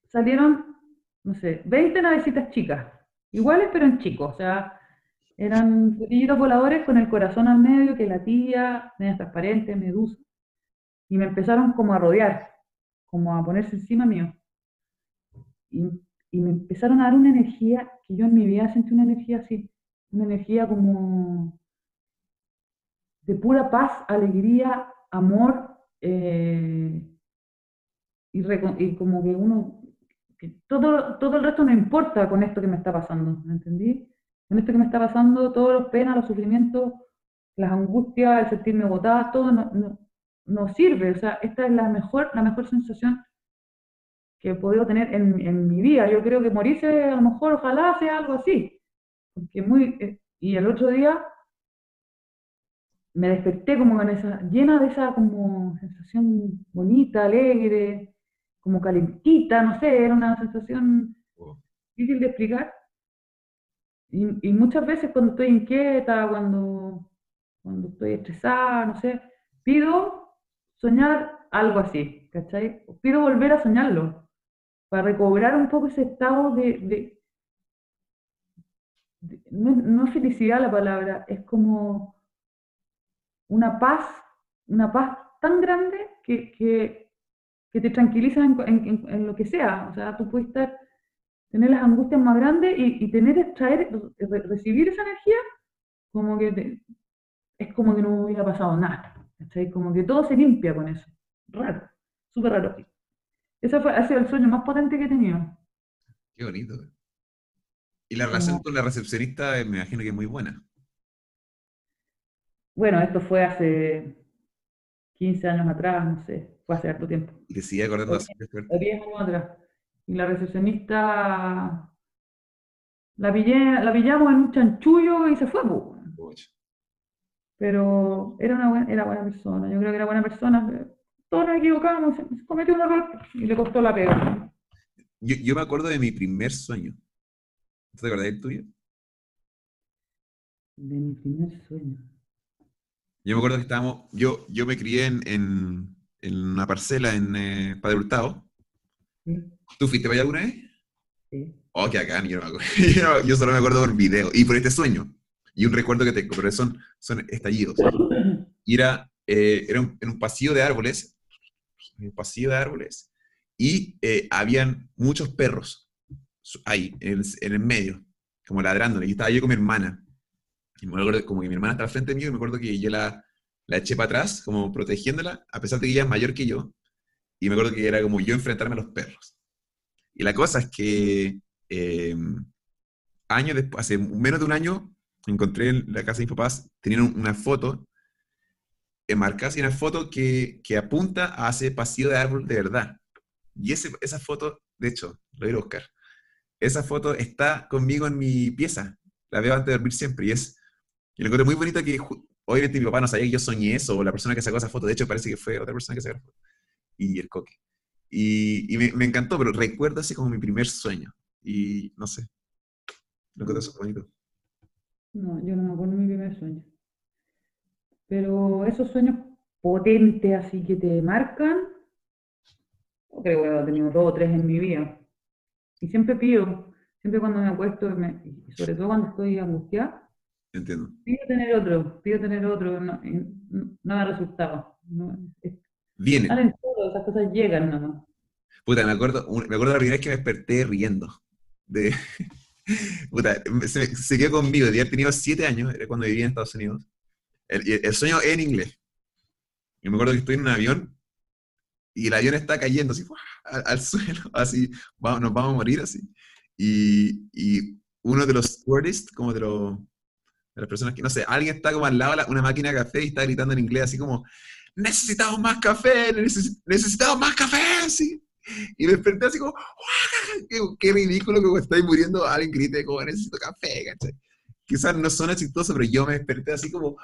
salieron, no sé, 20 navecitas chicas, iguales pero en chicos, o sea, eran voladores con el corazón al medio que latía, medias transparentes, medusa, y me empezaron como a rodear, como a ponerse encima mío. Y, me empezaron a dar una energía que yo en mi vida sentí una energía así, una energía como de pura paz, alegría, amor, eh, y, como que uno, que todo, todo el resto no importa con esto que me está pasando, ¿me entendí? Con esto que me está pasando, todos los penas, los sufrimientos, las angustias, el sentirme agotada, todo no, no, sirve. O sea, esta es la mejor, la mejor sensación que he podido tener en, en, mi vida. Yo creo que morirse, a lo mejor, ojalá sea algo así. Porque muy, eh, y el otro día me desperté como con esa, llena de esa como sensación bonita, alegre, como calentita, no sé, era una sensación difícil de explicar. Y, muchas veces cuando estoy inquieta, cuando, cuando estoy estresada, no sé, pido soñar algo así, ¿cachai? Pido volver a soñarlo, para recobrar un poco ese estado de... no, felicidad la palabra, es como una paz, una paz tan grande que, que, te tranquiliza en, lo que sea. O sea, tú puedes estar, tener las angustias más grandes y, tener, traer, recibir esa energía, como que es como que no hubiera pasado nada. Como que todo se limpia con eso. Raro, súper raro. Ese fue, ha sido el sueño más potente que he tenido. Qué bonito. Y la relación con la recepcionista me imagino que es muy buena. Bueno, esto fue hace 15 años atrás, no sé, fue hace harto tiempo. Y que sigue acordando hace 10 años atrás. Y la recepcionista la, la pillamos en un chanchullo y se fue. Pero era una buena, era buena persona, yo creo que era buena persona. Todos nos equivocamos, se cometió un error y le costó la pega. Yo, yo me acuerdo de mi primer sueño. ¿Te acuerdas del tuyo? De mi primer sueño. Yo me acuerdo que estábamos, yo, yo me crié en, en, una parcela en eh, Padre Hurtado. ¿Tú fuiste para allá alguna vez? Sí. oh, qué acá, yo, no me acuerdo. <laughs> yo, yo solo me acuerdo por video y por este sueño. Y un recuerdo que tengo, pero son, son estallidos. Y <coughs> era, eh, era un, en un pasillo de árboles, un pasillo de árboles, y eh, habían muchos perros ahí, en el, en medio, como ladrándole. Y estaba yo con mi hermana. Y me acuerdo como que mi hermana estaba al frente mío y me acuerdo que yo la, la eché para atrás, como protegiéndola, a pesar de que ella es mayor que yo. Y me acuerdo que era como yo enfrentarme a los perros. Y la cosa es que eh, años después, hace menos de un año, encontré en la casa de mis papás, tenían una foto enmarcada y una foto que, que apunta a ese pasillo de árbol de verdad. Y ese, esa foto, de hecho, lo voy a buscar. Esa foto está conmigo en mi pieza. La veo antes de dormir siempre. Y es, y lo encontré muy bonito que obviamente mi papá no sabía que yo soñé eso, o la persona que sacó esa foto. De hecho, parece que fue otra persona que sacó la foto. Y el coque. Y, y me, me, encantó, pero recuerdo así como mi primer sueño. Y no sé. Lo encontré súper bonito. No, yo no me acuerdo de mi primer sueño. Pero esos sueños potentes así que te marcan, yo creo que he tenido dos o tres en mi vida. Y siempre pido, siempre cuando me acuesto, me, y sobre todo cuando estoy angustiada, Entiendo. pido tener otro, pido tener otro, no, y no me ha resultado. No, Viene. salen todo, esas cosas llegan nomás. Puta, me acuerdo, me acuerdo la primera vez que me desperté riendo. De, <laughs> puta, se, se quedó conmigo. Haber tenido siete años, era cuando vivía en Estados Unidos. El, el sueño en inglés. Y me acuerdo que estoy en un avión y el avión está cayendo así, al, al <laughs> suelo, así, vamos, nos vamos a morir así. Y, y uno de los stewardess, como de, los, de las personas que, no sé, alguien está como al lado de una máquina de café y está gritando en inglés así como, necesitamos más café, neces- necesitamos más café, así. Y me desperté así como, qué, qué ridículo que estáis muriendo alguien grite como, necesito café, ¿cachai? Quizás no suena chistoso, pero yo me desperté así como,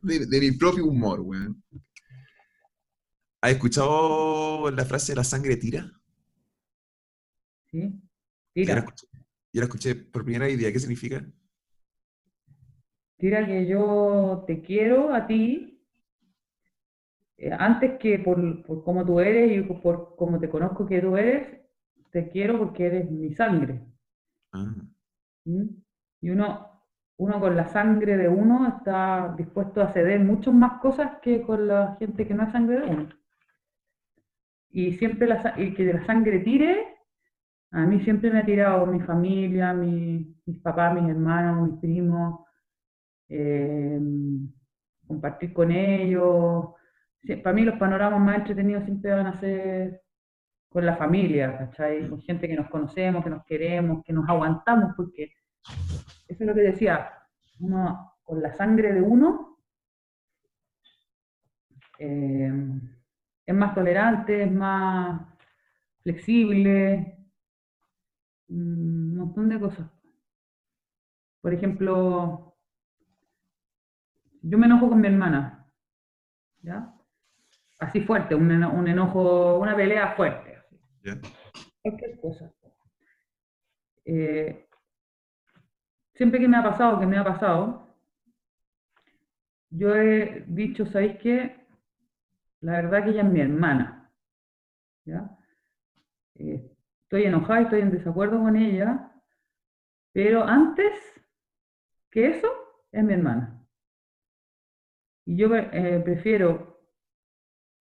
de, de mi propio humor, weón. ¿Has escuchado la frase la sangre tira? ¿sí? Yo la Tira, escuché, yo la escuché por primera vez, ¿qué significa? tira que yo te quiero a ti, eh, antes que por, por cómo tú eres y por cómo te conozco que tú eres, te quiero porque eres mi sangre. Ah, ¿Mm? Y uno, uno con la sangre de uno está dispuesto a ceder muchas más cosas que con la gente que no es sangre de uno. Y siempre la, y que la sangre tire, a mí siempre me ha tirado mi familia, mi- mis papás, mis hermanos, mis primos, eh, compartir con ellos. Para mí los panoramas más entretenidos siempre van a ser con la familia, ¿cachai? Con gente que nos conocemos, que nos queremos, que nos aguantamos, porque eso es lo que decía, uno con la sangre de uno eh, es más tolerante, es más flexible, un montón de cosas. Por ejemplo, yo me enojo con mi hermana, ¿ya? Así fuerte, un, eno- un enojo, una pelea fuerte. así cualquier cosa. Eh, siempre que me ha pasado, que me ha pasado, yo he dicho, ¿sabéis qué? La verdad que ella es mi hermana. Eh, estoy enojada estoy en desacuerdo con ella, pero antes que eso, es mi hermana. Y yo eh, prefiero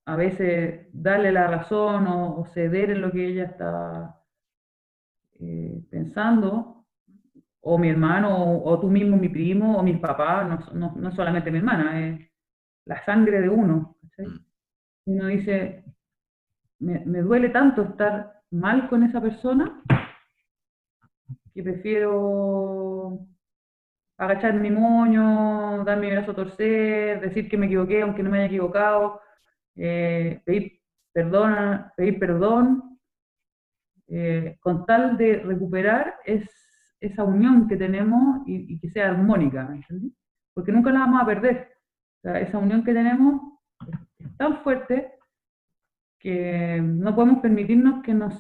a veces darle la razón o, o ceder en lo que ella está eh, pensando, o mi hermano, o, o tú mismo, mi primo, o mis papás, no, no, no solamente mi hermana, es la sangre de uno. ¿cachai? Mm. Uno dice, me, me duele tanto estar mal con esa persona que prefiero agachar mi moño, dar mi brazo a torcer, decir que me equivoqué aunque no me haya equivocado, eh, pedir perdón, pedir perdón, eh, con tal de recuperar es, esa unión que tenemos y, y que sea armónica, ¿me entendí? Porque nunca la vamos a perder. O sea, esa unión que tenemos es, tan fuerte que no podemos permitirnos que nos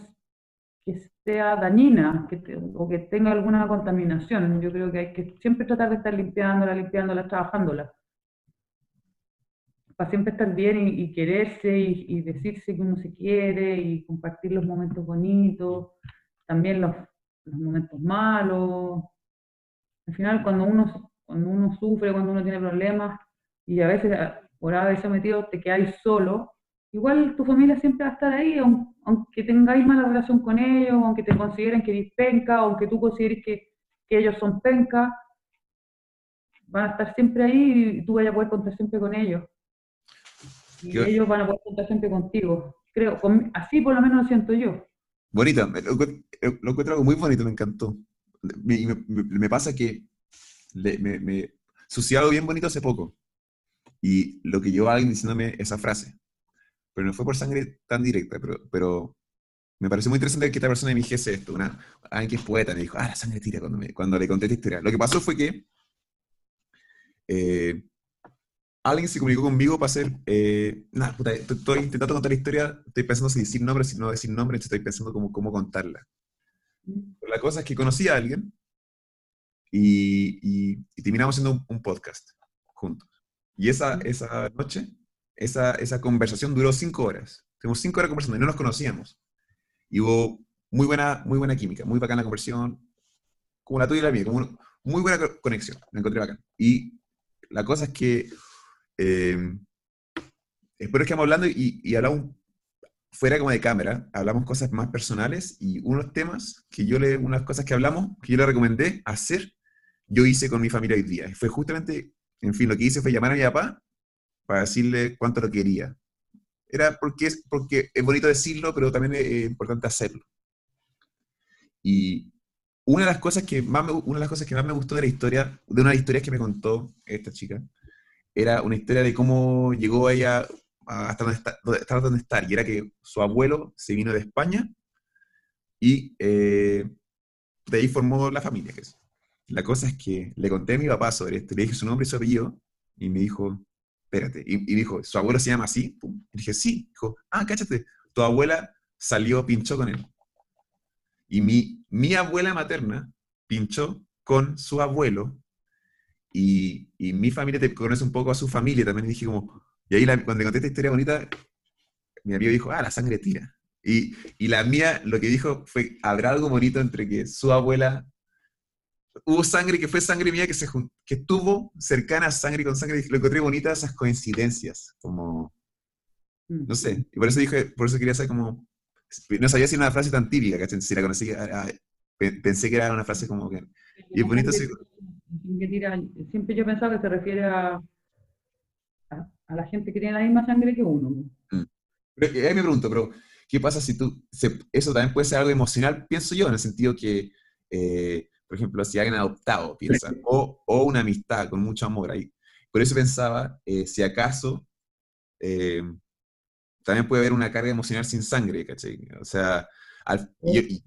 que sea dañina que te- o que tenga alguna contaminación. Yo creo que hay que siempre tratar de estar limpiándola, limpiándola, trabajándola. Para siempre estar bien y, y quererse y, y decirse que uno se quiere y compartir los momentos bonitos, también los, los momentos malos. Al final, cuando uno, cuando uno sufre, cuando uno tiene problemas, y a veces por haberse metido te quedáis solo, igual tu familia siempre va a estar ahí, aunque tengáis mala relación con ellos, aunque te consideren que eres penca, aunque tú consideres que, que ellos son penca, van a estar siempre ahí y tú vayas a poder contar siempre con ellos. Y ellos van a poder contar siempre contigo. Creo, así por lo menos lo siento yo. Bonito, lo encuentro algo muy bonito, me encantó. Me, pasa que sucedió algo bien bonito hace poco. Y lo que llevó a alguien diciéndome esa frase. Pero no fue por sangre tan directa, pero, pero me pareció muy interesante que esta persona me dijese esto. Una, alguien que es poeta me dijo, ah, la sangre tira cuando, me, cuando le conté esta historia. Lo que pasó fue que eh, alguien se comunicó conmigo para hacer, eh, nada, puta, estoy intentando contar la historia, estoy pensando si decir nombre, si no decir nombre, estoy pensando cómo, cómo contarla. la cosa es que conocí a alguien y, y, terminamos haciendo un, podcast juntos. Y esa, esa noche, esa, esa conversación duró cinco horas. Tuvimos cinco horas conversando y no nos conocíamos. Y hubo muy buena, muy buena química, muy bacana la conversación, como la tuya y la mía, como muy buena conexión, me encontré bacán. Y la cosa es que eh, después que hablando y, y hablamos fuera como de cámara, hablamos cosas más personales y unos temas que yo le, unas cosas que hablamos, que yo le recomendé hacer, yo hice con mi familia hoy día. Fue justamente, en fin, lo que hice fue llamar a mi papá para decirle cuánto lo quería. Era porque es, porque es bonito decirlo, pero también es importante hacerlo. Y una de las cosas que más me, una de las cosas que más me gustó de la historia, de una de las historias que me contó esta chica, era una historia de cómo llegó ella hasta donde está, donde está, y era que su abuelo se vino de España y eh, de ahí formó la familia. La cosa es que le conté a mi papá sobre esto, le dije su nombre y su apellido, y me dijo, espérate, y, y dijo, ¿su abuelo se llama así? Y dije, sí. Dijo, ah, cáchate, tu abuela salió, pinchó con él. Y mi, mi abuela materna pinchó con su abuelo y, y, mi familia te conoce un poco a su familia. También dije como, y ahí cuando conté esta historia bonita, mi amigo dijo, ah, la sangre tira. Y, y, la mía lo que dijo fue, habrá algo bonito entre que su abuela, hubo sangre que fue sangre mía que, se, que estuvo cercana a sangre con sangre. Lo encontré bonita esas coincidencias, como, no sé. Y por eso dije, por eso quería saber como, no sabía si era una frase tan típica, ¿cachai? Si la conocí, pensé que era una frase como que... Y es bonito Siempre yo pensaba que se refiere a, a, la gente que tiene la misma sangre que uno. Mm. Pero, ahí me pregunto, pero ¿qué pasa si tú... eso también puede ser algo emocional, pienso yo, en el sentido que, eh, por ejemplo, si alguien adoptado, piensa, o, o, una amistad con mucho amor ahí. Por eso pensaba, eh, si acaso... Eh, también puede haber una carga emocional sin sangre, ¿cachai? O sea, y,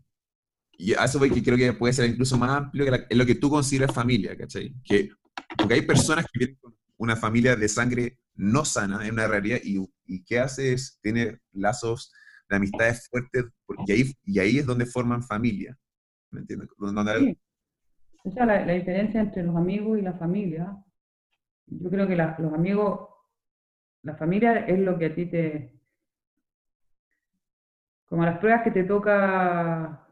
a eso que creo que puede ser incluso más amplio que es lo que tú consideras familia, ¿cachai? Que, porque hay personas que vienen con una familia de sangre no sana, en una realidad, y, y ¿qué hace? Es, tiene lazos de amistades fuertes, porque ahí, y ahí es donde forman familia, ¿me entiendes? Sí. O sea, la, diferencia entre los amigos y la familia, yo creo que los amigos, la familia es lo que a ti te, como las pruebas que te toca,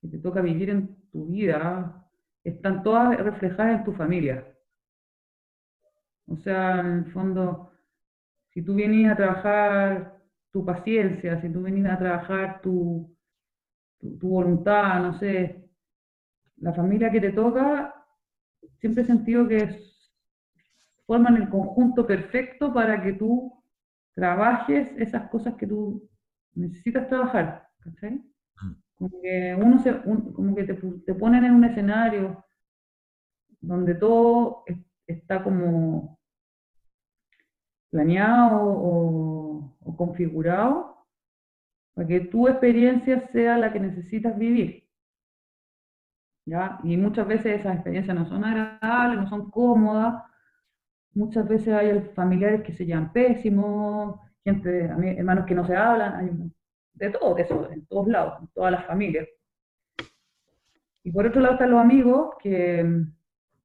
que te toca vivir en tu vida, están todas reflejadas en tu familia. O sea, en el fondo, si tú vienes a trabajar tu paciencia, si tú vienes a trabajar tu, tu, voluntad, no sé, la familia que te toca, siempre he sentido que forman el conjunto perfecto para que tú trabajes esas cosas que tú necesitas trabajar, ¿cachai? Mm. Como que, uno se, como que te, te, ponen en un escenario donde todo está como planeado o, configurado para que tu experiencia sea la que necesitas vivir. ¿Ya? Y muchas veces esas experiencias no son agradables, no son cómodas. Muchas veces hay familiares que se llaman pésimos, gente, hermanos que no se hablan, hay de todo eso, en todos lados, en todas las familias. Y por otro lado están los amigos, que,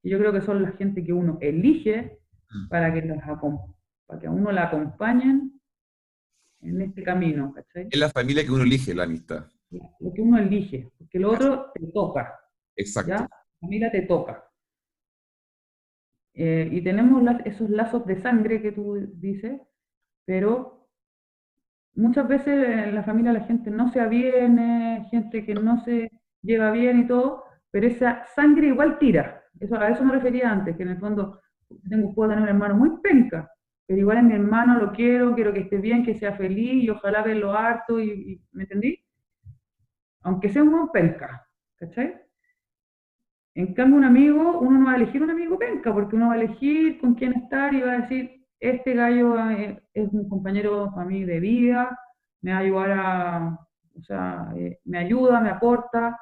yo creo que son la gente que uno elige mm. para que, los, para que a uno la acompañen en este camino, Es la familia que uno elige, la amistad. Lo que uno elige, que lo otro te toca. Exacto. ¿ya? La familia te toca. Eh, y tenemos esos lazos de sangre que tú dices, pero muchas veces en la familia la gente no se aviene, gente que no se lleva bien y todo, pero esa sangre igual tira. Eso, a eso me refería antes, que en el fondo tengo, puedo tener un hermano muy penca, pero igual es mi hermano, lo quiero, quiero que esté bien, que sea feliz y ojalá verlo harto, y, ¿me entendí? Aunque sea un buen penca, ¿cachai? En cambio, un amigo, uno no va a elegir un amigo penca, porque uno va a elegir con quién estar y va a decir, este gallo eh, es un compañero para mí de vida, me va a ayudar a, o sea, eh, me ayuda, me aporta.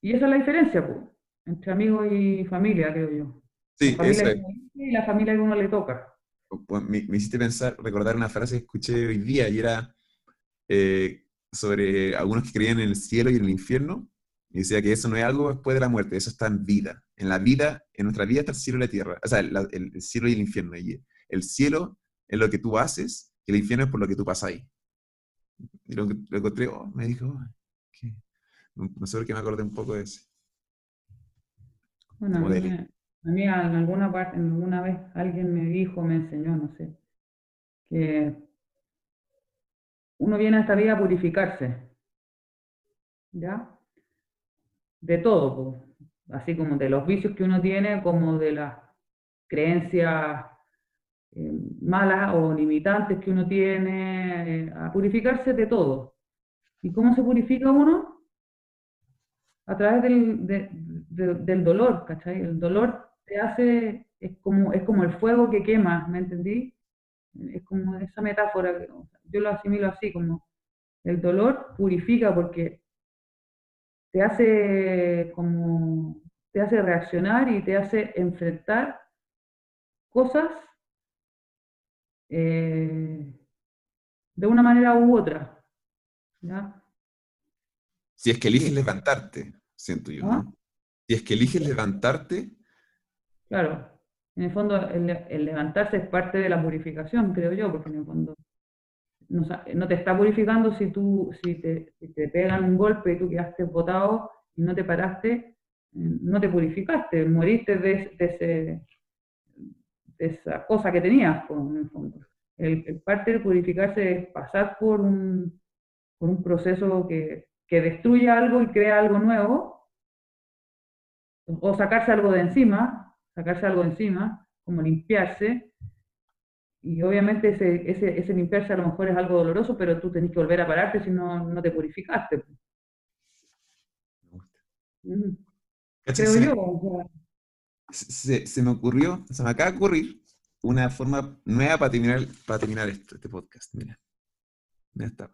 Y esa es la diferencia, pues, entre amigos y familia, creo yo. Sí, eso es. Y la familia que uno le toca. Pues me, hiciste pensar, recordar una frase que escuché hoy día y era eh, sobre algunos que creían en el cielo y en el infierno y decía que eso no es algo después de la muerte, eso está en vida. En la vida, en nuestra vida está el cielo y la tierra. O sea, el, cielo y el infierno. Y el cielo es lo que tú haces y el infierno es por lo que tú pasas ahí. Y lo, lo encontré, oh, me dijo, ¿qué? no sé por qué me acordé un poco de ese. Bueno, a mí, a mí, en alguna parte, en alguna vez alguien me dijo, me enseñó, no sé, que uno viene a esta vida a purificarse. ¿Ya? de todo, así como de los vicios que uno tiene, como de las creencias eh, malas o limitantes que uno tiene, eh, a purificarse de todo. ¿Y cómo se purifica uno? A través del, dolor, ¿cachai? El dolor te hace, es como, es como el fuego que quema, ¿me entendí? Es como esa metáfora, yo lo asimilo así, como el dolor purifica porque te hace como, te hace reaccionar y te hace enfrentar cosas eh, de una manera u otra. Si es que eliges levantarte, siento yo, ¿no? ¿Ah? Si es que eliges levantarte. Claro, en el fondo el, el, levantarse es parte de la purificación, creo yo, porque en el fondo no, te está purificando si tú, si te, te, pegan un golpe y tú quedaste botado y no te paraste, eh, no te purificaste, moriste de, ese, de esa cosa que tenías, en el. El, parte de purificarse es pasar por un, por un proceso que, que destruye algo y crea algo nuevo, o sacarse algo de encima, sacarse algo de encima, como limpiarse, y obviamente ese, ese, ese, limpiarse a lo mejor es algo doloroso, pero tú tenés que volver a pararte si no, no te purificaste. Mm. Creo yo. se, se, me ocurrió, se me acaba de ocurrir una forma nueva para terminar, para terminar esto, este podcast. Mira, mira esta.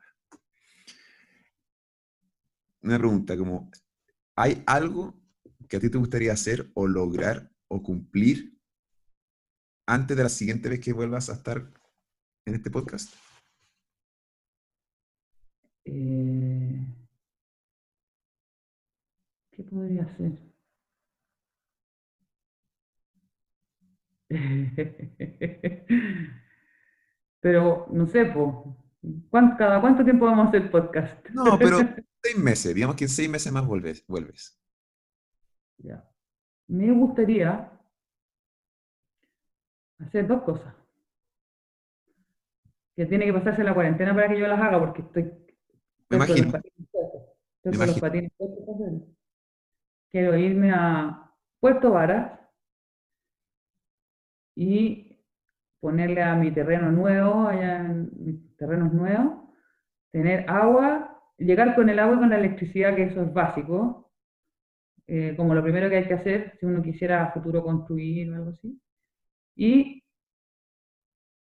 Una pregunta como, ¿hay algo que a ti te gustaría hacer o lograr o cumplir antes de la siguiente vez que vuelvas a estar en este podcast? Eh, ¿Qué podría hacer? <laughs> pero, no sé, ¿cada cuánto tiempo vamos a hacer podcast? No, pero <laughs> seis meses, digamos que en seis meses más vuelves. vuelves. Ya. Me gustaría hacer dos cosas. Que tiene que pasarse la cuarentena para que yo las haga, porque estoy. Me imagino. Quiero irme a Puerto Varas y ponerle a mi terreno nuevo, allá en mis terrenos nuevos, tener agua, llegar con el agua y con la electricidad, que eso es básico, eh, como lo primero que hay que hacer si uno quisiera a futuro construir o algo así y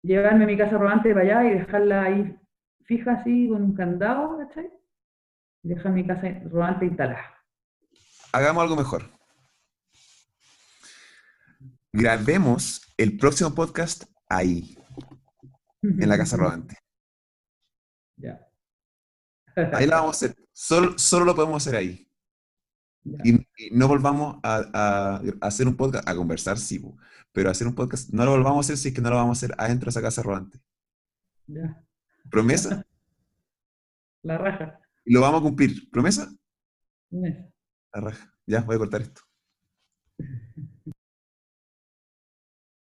llevarme a mi casa rodante para allá y dejarla ahí fija así con un candado, ¿cachai? Y dejar mi casa rodante instalada. Hagamos algo mejor. Grabemos el próximo podcast ahí, en la casa rodante. Ya. Ahí la vamos a hacer. Solo, solo lo podemos hacer ahí. Y, no volvamos a, hacer un podcast, a conversar, sí, pero hacer un podcast, no lo volvamos a hacer si es que no lo vamos a hacer adentro de esa casa rodante. Ya. ¿Promesa? <laughs> La raja. Y lo vamos a cumplir. ¿Promesa? La raja. Ya, voy a cortar esto. <laughs>